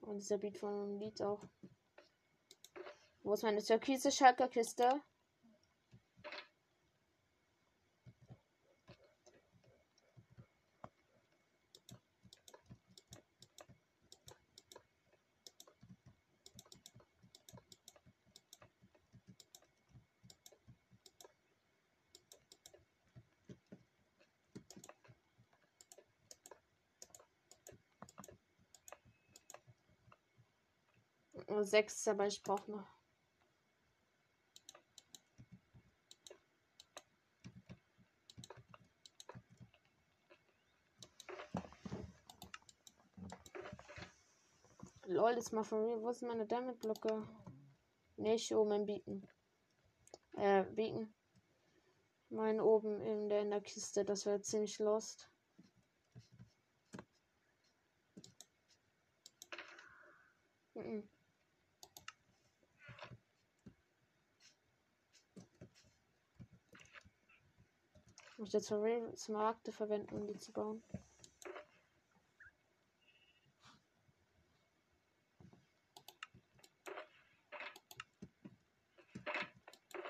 Und dieser Beat von Lied auch. Wo ist meine türkise Schalkerkiste? Sechs, aber ich brauche noch. Lol, ist mal von mir. Wo sind meine Diamond-Blöcke? Ne, ich oben im Bieten. Äh, Bieten. Mein oben in der, in der Kiste. Das wäre ziemlich lost. Mhm. Muss jetzt Smaragde verwenden, um die zu bauen.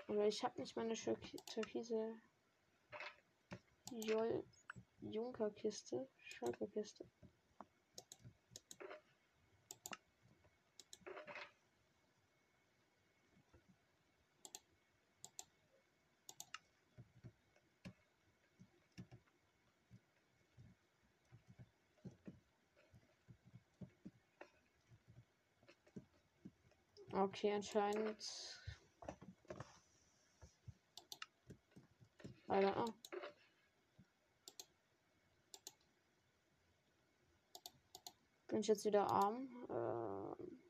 Aber ich habe nicht meine türkise Junkerkiste, Schalkerkiste. Okay, anscheinend Alter. Oh. Bin ich jetzt wieder arm? Ähm.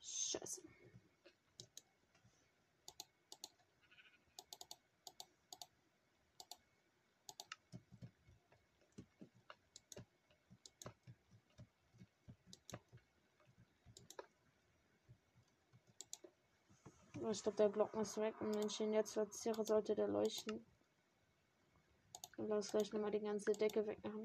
Scheiße. Ich glaube, der Block muss weg. Und wenn ich ihn jetzt platziere, sollte der leuchten. Und lass gleich nochmal die ganze Decke wegmachen.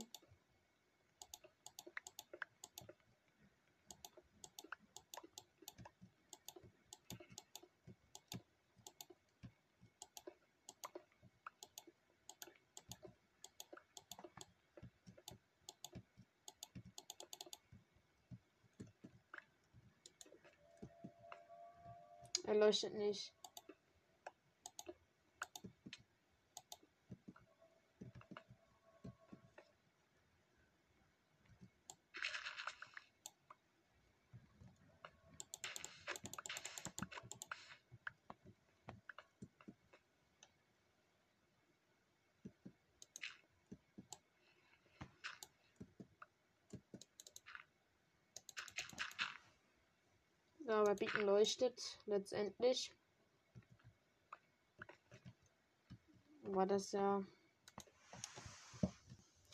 Er leuchtet nicht. Beacon leuchtet letztendlich. War das ja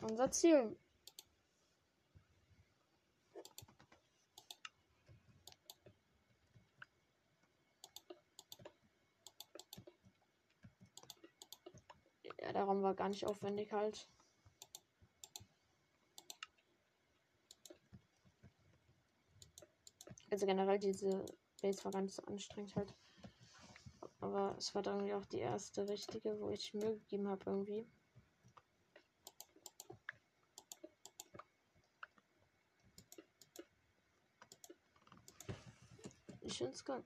unser Ziel. Ja, der Raum war gar nicht aufwendig halt. Also generell diese Base war ganz anstrengend halt. Aber es war dann irgendwie auch die erste richtige, wo ich Mühe gegeben habe irgendwie. Ich finde es geil.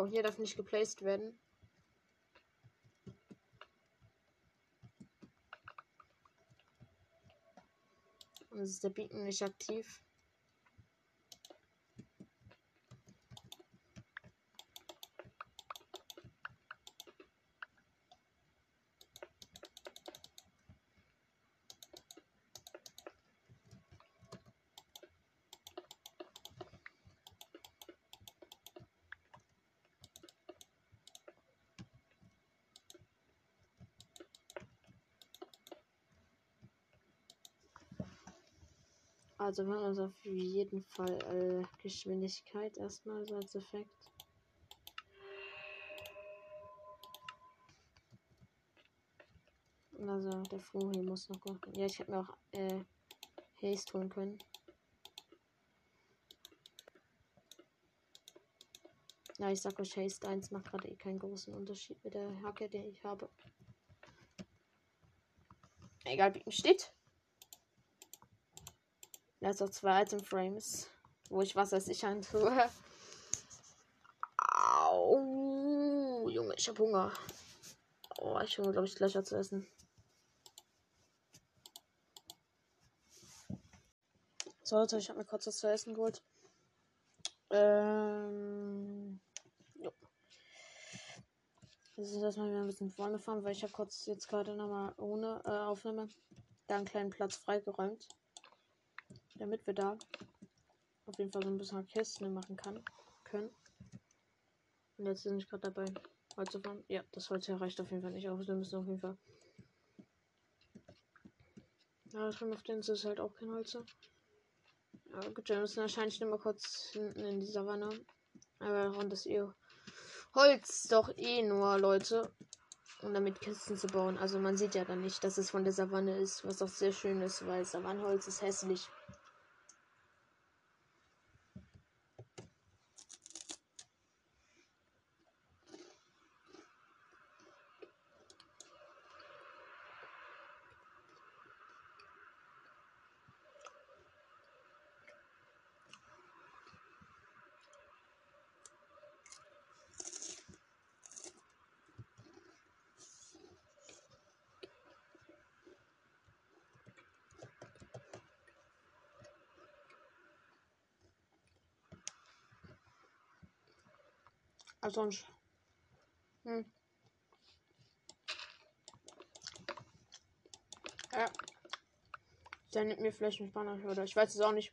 Oh, hier darf nicht geplaced werden. Und ist der Beacon nicht aktiv. Also wir haben also auf jeden Fall äh, Geschwindigkeit erstmal so als Effekt. Also der Froh hier muss noch kommen. Ja, ich hätte mir auch äh, Haste holen können. Ja, ich sag euch, Haste 1 macht gerade eh keinen großen Unterschied mit der Hacke, die ich habe. Egal, wie steht. Also zwei Item Frames, wo ich Wasser sichern tue. Au, Junge, ich hab Hunger. Oh, ich habe glaube ich gleich zu essen. So, Leute, ich habe mir kurz was zu essen geholt. Ähm. Jo. Wir sind erstmal wieder ein bisschen vorgefahren, weil ich habe kurz jetzt gerade nochmal ohne äh, Aufnahme da einen kleinen Platz freigeräumt damit wir da auf jeden Fall so ein bisschen Kästen machen kann, können. Und jetzt bin ich gerade dabei, Holz zu fahren. Ja, das Holz hier reicht auf jeden Fall nicht aus. Wir müssen auf jeden Fall. Ja, das auf den ist halt auch kein Holz. Ja, gut, wir müssen wahrscheinlich nur mal kurz hinten in die Savanne. Aber und das ihr Holz doch eh nur, Leute. Um damit Kisten zu bauen. Also man sieht ja dann nicht, dass es von der Savanne ist, was auch sehr schön ist, weil Savannenholz ist hässlich. sonst. Hm. Ja. Der nimmt mir vielleicht einen Spanner oder ich weiß es auch nicht.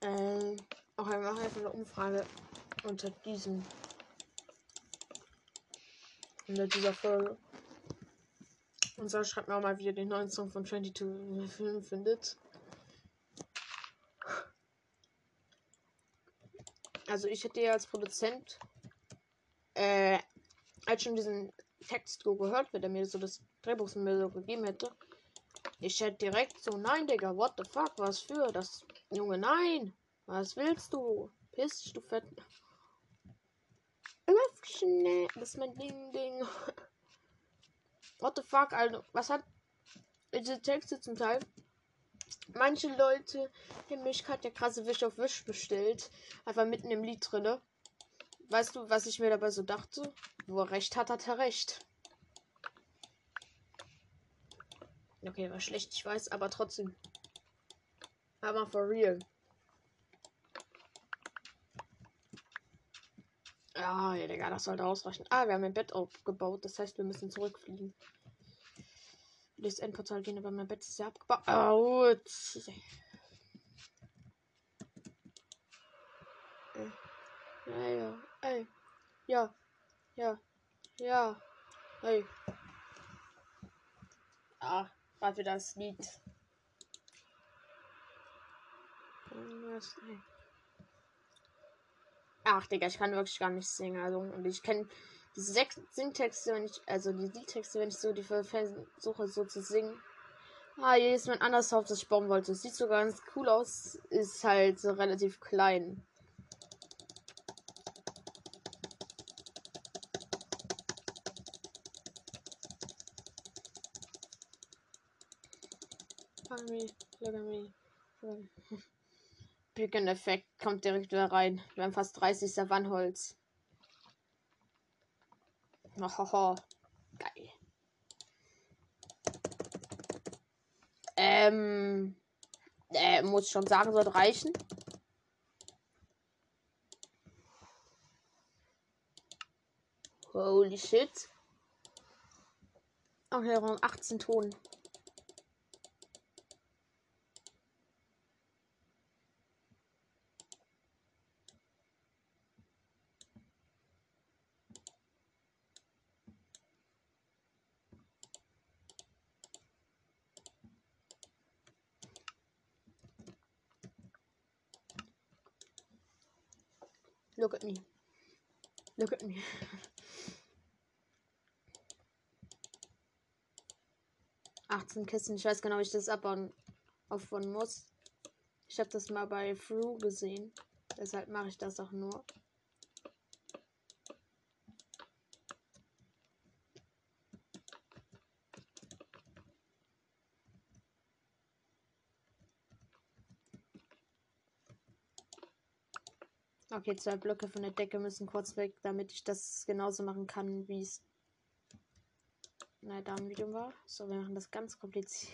Äh, auch wir machen jetzt eine Umfrage unter diesem. Unter dieser Folge. Und so schreibt mir auch mal, wie ihr den neuen Song von 22 Film findet. Also ich hätte ja als Produzent äh, als schon diesen Text gehört, wenn er mir so das Drehbuch mir so gegeben hätte, ich hätte direkt so, nein, Digga, what the fuck, was für das Junge, nein, was willst du? Piss, du fett. Schnell, das ist mein Ding, Ding. What the fuck, also, was hat diese Texte zum Teil? Manche Leute haben mich hat der krasse Wisch auf Wisch bestellt, einfach mitten im Lied drinne. Weißt du, was ich mir dabei so dachte? Wo er recht hat, hat er recht. Okay, war schlecht, ich weiß, aber trotzdem. Aber for real. Ja, ja, Digga, das sollte ausreichen. Ah, wir haben ein Bett aufgebaut, das heißt, wir müssen zurückfliegen. Das Endportal gehen, aber mein Bett ist ja abgebaut. Out. Ja, ja, ey. Ja, ja, ja, hey. Ah, warte das Lied. Ach, Digga, ich kann wirklich gar nicht singen. Also, und ich kenne diese sechs Singtexte, wenn ich, also die Liedtexte, wenn ich so die versuche so zu singen. Ah, hier ist mein anderes Haus, das ich bauen wollte. Sieht so ganz cool aus, ist halt so relativ klein. at me. Picken-Effekt kommt direkt wieder rein. Wir haben fast 30 Savannholz. Ohoho. Geil. Ähm. Äh, muss schon sagen, sollte reichen. Holy shit. Okay, 18 Ton. Look at me. Look at me. Achtzehn Kisten. Ich weiß genau, wie ich das abbauen aufbauen muss. Ich habe das mal bei Fru gesehen. Deshalb mache ich das auch nur. Okay, zwei Blöcke von der Decke müssen kurz weg, damit ich das genauso machen kann, wie es in der Damenvideo war. So, wir machen das ganz kompliziert.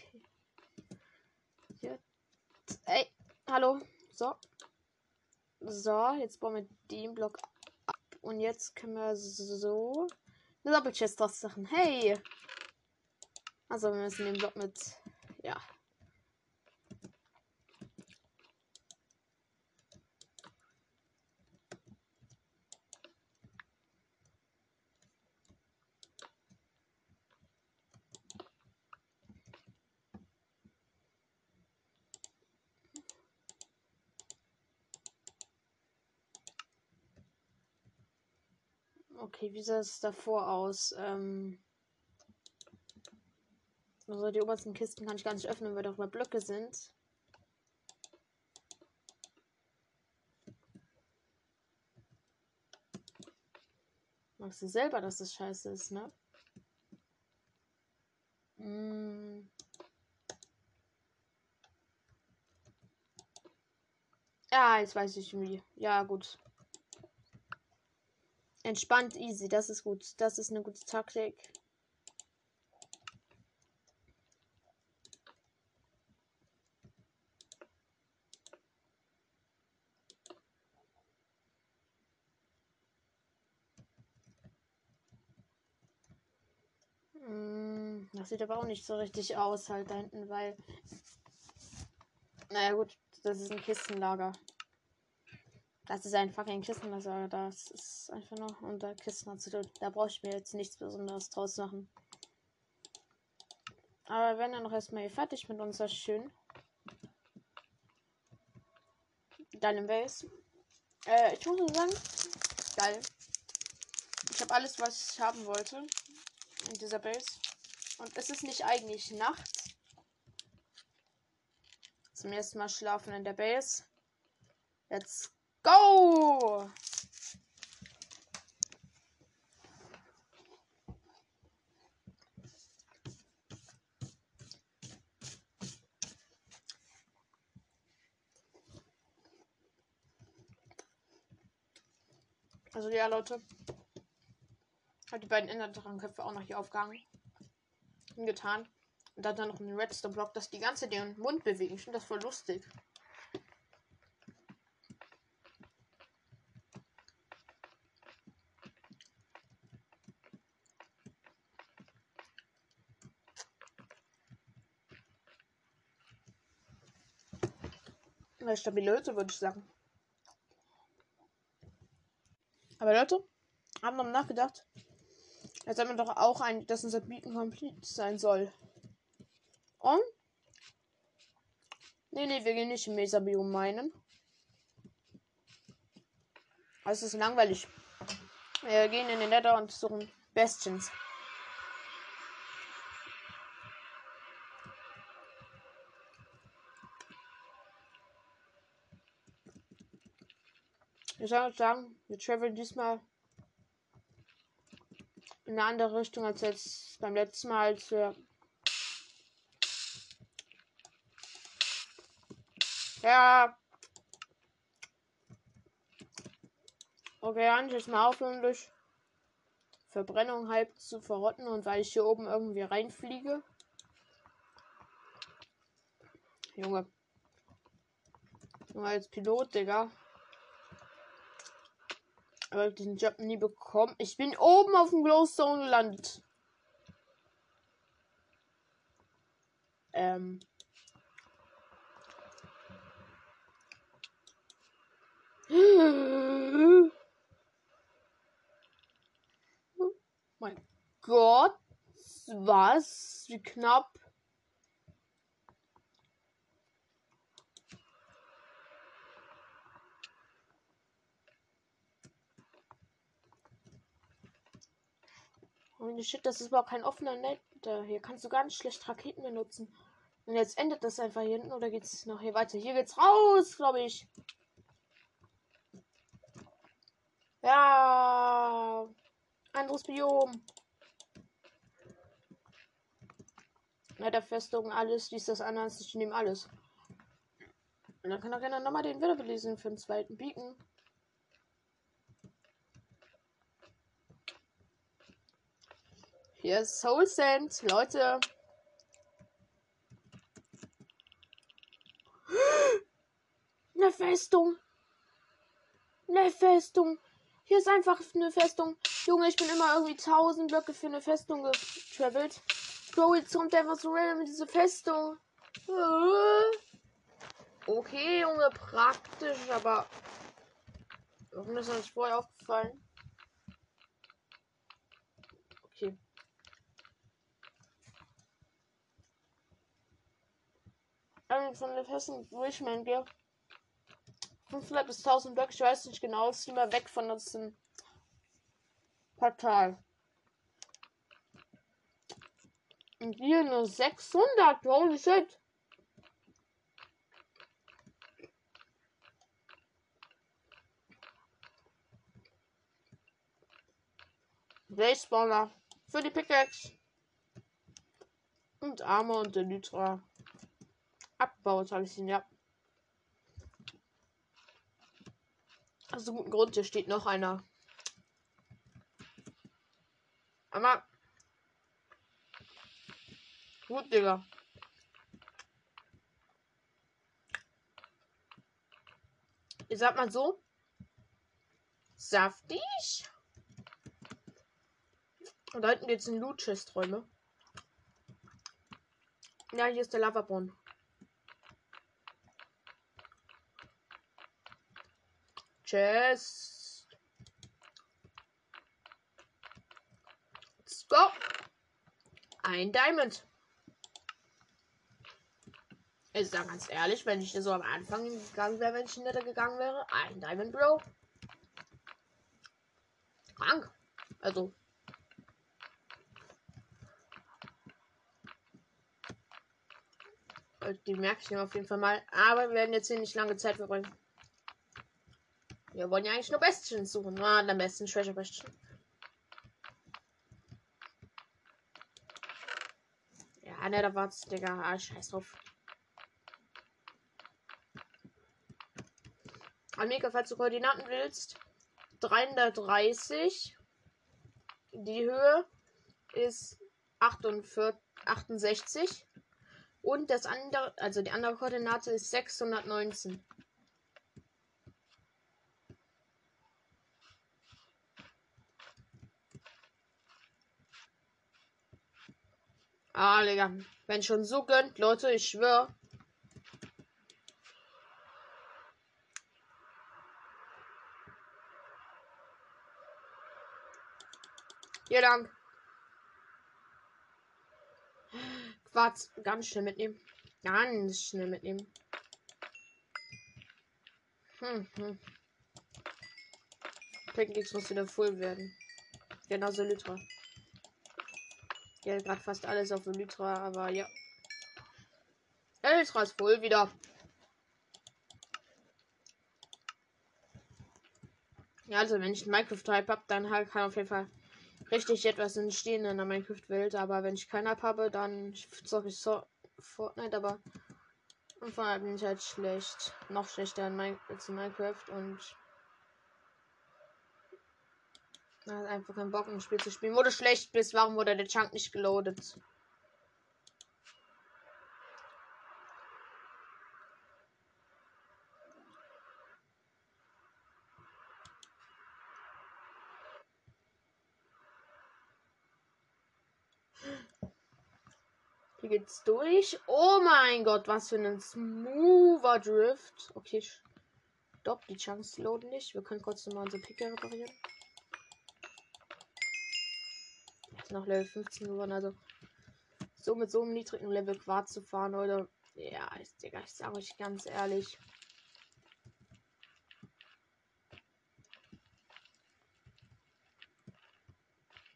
Ey, hallo. So. So, jetzt bauen wir den Block ab. Und jetzt können wir so eine Doppelchest draus machen. Hey! Also, wir müssen den Block mit. Ja, Okay, wie sah es davor aus? Ähm also die obersten Kisten kann ich gar nicht öffnen, weil darüber Blöcke sind. Magst du selber, dass das scheiße ist, ne? Mm. Ja, jetzt weiß ich wie. Ja, gut. Entspannt, easy. Das ist gut. Das ist eine gute Taktik. Hm, Das sieht aber auch nicht so richtig aus halt da hinten, weil. Naja gut, das ist ein Kistenlager. Das ist ein fucking Kistenlager. Das ist einfach nur unter Kisten. Da brauche ich mir jetzt nichts Besonderes draus machen. Aber wir werden dann noch erstmal hier fertig mit unserer schönen geilen Base. Äh, ich muss nur sagen, geil. Ich habe alles, was ich haben wollte in dieser Base. Und es ist nicht eigentlich nachts. Zum ersten Mal schlafen in der Base. Let's go! Also ja, Leute. Hat die beiden Enderdrachenköpfe auch noch hier aufgehangen. Getan. Und dann noch einen Redstone-Block, dass die ganze den Mund bewegen. Ich finde das voll lustig. Stabile Hütte, würde ich sagen. Aber Leute, haben noch nachgedacht. Jetzt haben wir doch auch ein, dass unser Beacon complete sein soll. Und? Nee, nee, wir gehen nicht im Mesa-Biom meinen. Das ist langweilig. Wir gehen in den Nether und suchen Bastions. Ich soll sagen, wir traveln diesmal in eine andere Richtung als jetzt beim letzten Mal, als wir. Ja. Okay, dann jetzt mal aufhören durch Verbrennung halb zu verrotten und weil ich hier oben irgendwie reinfliege. Junge. Nur als Pilot, Digga. Aber diesen Job nie bekommen. Ich bin oben auf dem Glowstone gelandet. Ähm. Oh mein Gott. Was? Wie knapp. Holy shit, das ist überhaupt kein offener Net. Hier kannst du ganz schlecht Raketen benutzen. Und jetzt endet das einfach hier hinten oder geht es noch hier weiter? Hier geht's raus, glaube ich. Ja. Anderes Biom. Festung, alles, dies, das, anders. Ich nehme alles. Und dann kann er gerne nochmal den Wiederbelesen belesen für den zweiten Beacon. Hier ist Soul Sand, Leute. Eine Festung. Eine Festung. Hier ist einfach eine Festung. Junge, ich bin immer irgendwie 1000 Blöcke für eine Festung getravelt. Bro, jetzt kommt einfach so random mit dieser Festung. Okay, Junge, praktisch, aber. Warum ist das vorher aufgefallen? Ähm, von der festen Durchmenge wir 500 bis 1000 Blöcke, ich weiß nicht genau, ist immer weg von diesem Portal. Und hier nur 600, holy shit. Spawner für die Pickaxe und Armor und Elytra. Abbau soll ich ihn, ja. Also guten Grund, hier steht noch einer. Aber. Gut, Digga. Ich sag mal so. Saftig. Und da hinten geht's in Loot-Chest-Räume. Ja, hier ist der Lavabrunnen. Chest. Let's go. Ein Diamond. Ich sag ganz ehrlich, wenn ich so am Anfang gegangen wäre, wenn ich netter gegangen wäre, ein Diamond Bro. Krank. Also. Die merke ich mir auf jeden Fall mal. Aber wir werden jetzt hier nicht lange Zeit verbringen. Wir wollen ja eigentlich nur Bestien suchen. Ah, am besten Treasure Bestien. Ja, ne, da war's, Digga. Ah, scheiß drauf. Amiga, falls du Koordinaten willst, 330. Die Höhe ist 48, 68. Und das andere, also die andere Koordinate ist 619. Ah, Digga. Wenn schon so gönnt, Leute, ich schwör. Hier lang. Quarz ganz schnell mitnehmen. Ganz schnell mitnehmen. Hm, hm. Pancakes muss wieder voll werden. Genauso Lytra. Ja, gerade fast alles auf Elytra, aber ja. Elytra ist voll wieder. Ja, also wenn ich Minecraft-Type habe, dann halt kann auf jeden Fall richtig etwas entstehen in der Minecraft-Welt. Aber wenn ich keinen habe, dann zocke ich so Fortnite, aber und vor allem bin ich halt schlecht. Noch schlechter als in Minecraft und er hat einfach keinen Bock, ein Spiel zu spielen. Wo du schlecht bist, warum wurde der Chunk nicht geloadet? Hier geht's durch. Oh mein Gott, was für ein smoother Drift. Okay, stopp, die Chunks loaden nicht. Wir können kurz nochmal unsere Picke reparieren. Noch Level 15 geworden. Also so mit so einem niedrigen Level Quarz zu fahren, oder ja, ich, Digga, ich sage euch ganz ehrlich.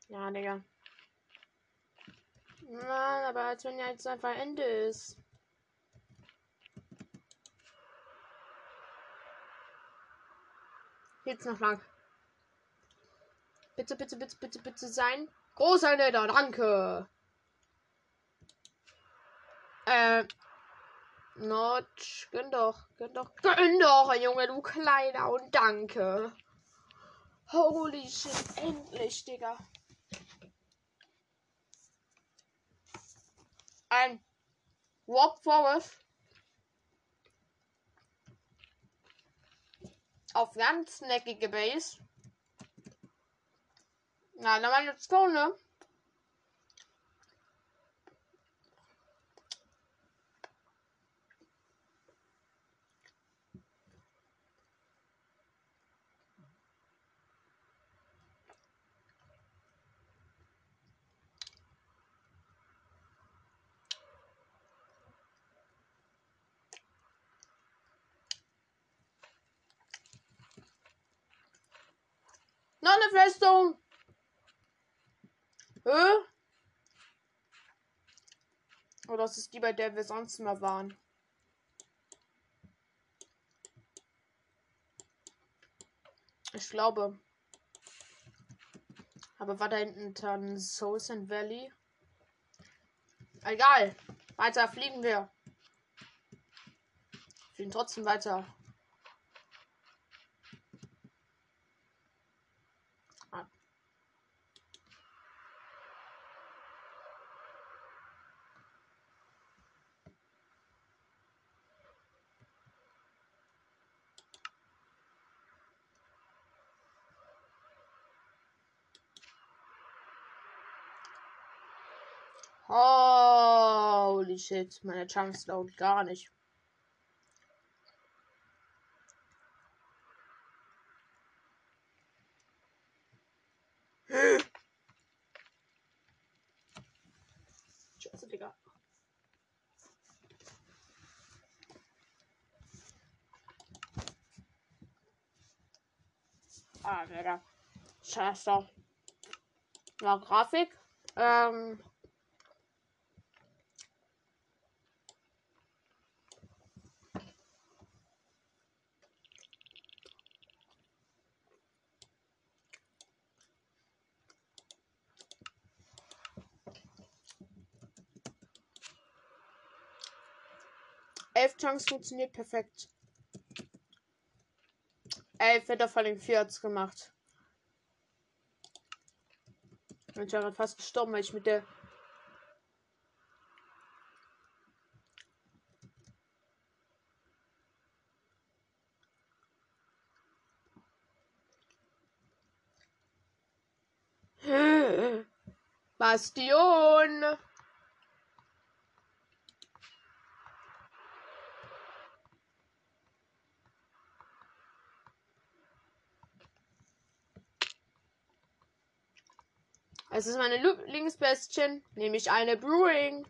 Ja, Digga. Nein, aber als wenn ja jetzt einfach Ende ist. Jetzt noch lang. Bitte, bitte, bitte, bitte, bitte sein. Großer Netter, danke. Äh. Notch, gönn doch, gönn doch, gönn doch, Junge, du Kleiner, und danke. Holy shit, endlich, Digga. Ein Warp Forest. Auf ganz neckige Base. Na, dann mal let's go, ne? Noch eine Festung. Hä? Oder ist es die, bei der wir sonst mal waren? Ich glaube. Aber war da hinten dann Souls and Valley? Egal. Weiter fliegen wir. Fliegen trotzdem weiter. Holy shit, meine Chance laut gar nicht. Scheiße, Digga. Ah, Digga. Scheiße. Ja, Grafik. Ähm. Elf Chunks funktioniert perfekt. Elf wird er von den gemacht. Ich war gerade fast gestorben, weil ich mit der. Bastion! Es ist meine Lieblingsbestien, nämlich eine Brewing.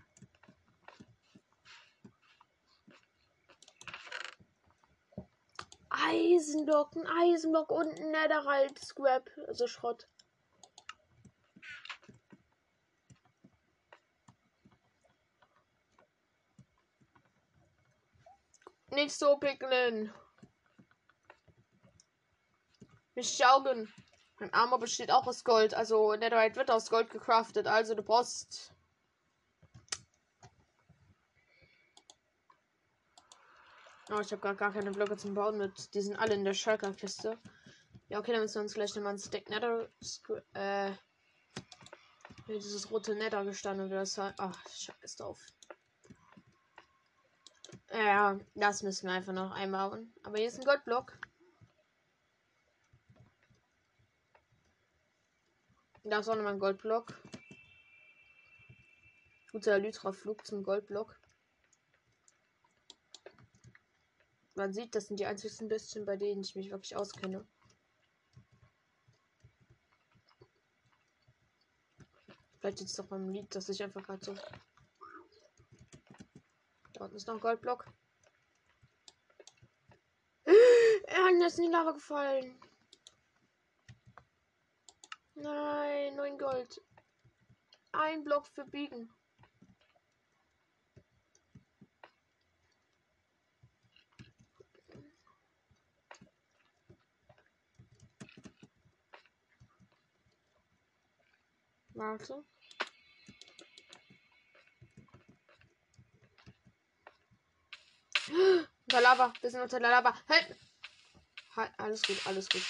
Eisenblock, ein Eisenblock und Netherite Scrap, also Schrott. Nicht so pickeln. Mich saugen. Mein Armor besteht auch aus Gold. Also Netherite wird aus Gold gecraftet. Also du brauchst. Oh, ich habe gar, gar keine Blöcke zum Bauen mit. Die sind alle in der Shulker-Kiste. Ja, okay, dann müssen wir uns gleich nochmal ein Stack Nether. Äh. Dieses rote Nether gestanden oder das. Ach, scheiß drauf. Ja, das müssen wir einfach noch einbauen. Aber hier ist ein Goldblock. Da ist auch nochmal ein Goldblock. Guter Lytra-Flug zum Goldblock. Man sieht, das sind die einzigsten bisschen, bei denen ich mich wirklich auskenne. Vielleicht jetzt doch beim Lied, dass ich einfach gerade so. Da unten ist noch ein Goldblock. Er ist in die Lava gefallen. Nein, 9 Gold. Ein Block für Biegen. Warte. Unter Lava, wir sind unter der Lava. Halt! halt! Alles gut, alles gut.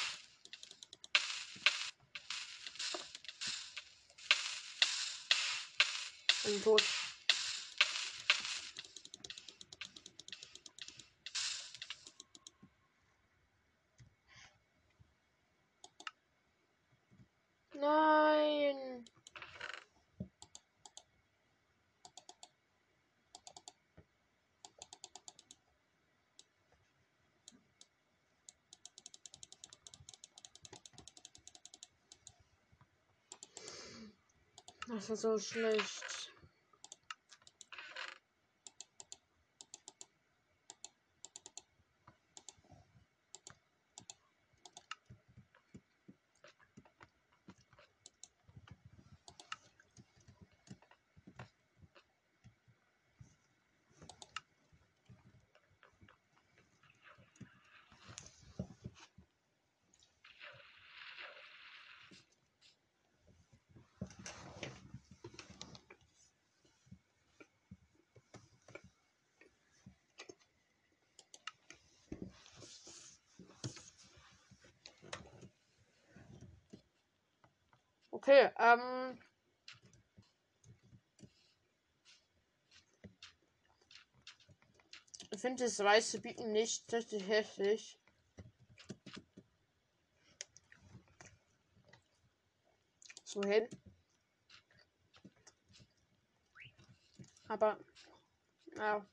Bin tot. Nein. Das ist so schlecht. Okay, ähm. Ich finde das weiße Bieten nicht richtig hässlich. So hin. Aber, ja.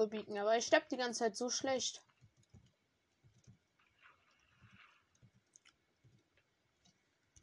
Verbieten. Aber ich sterbe die ganze Zeit so schlecht.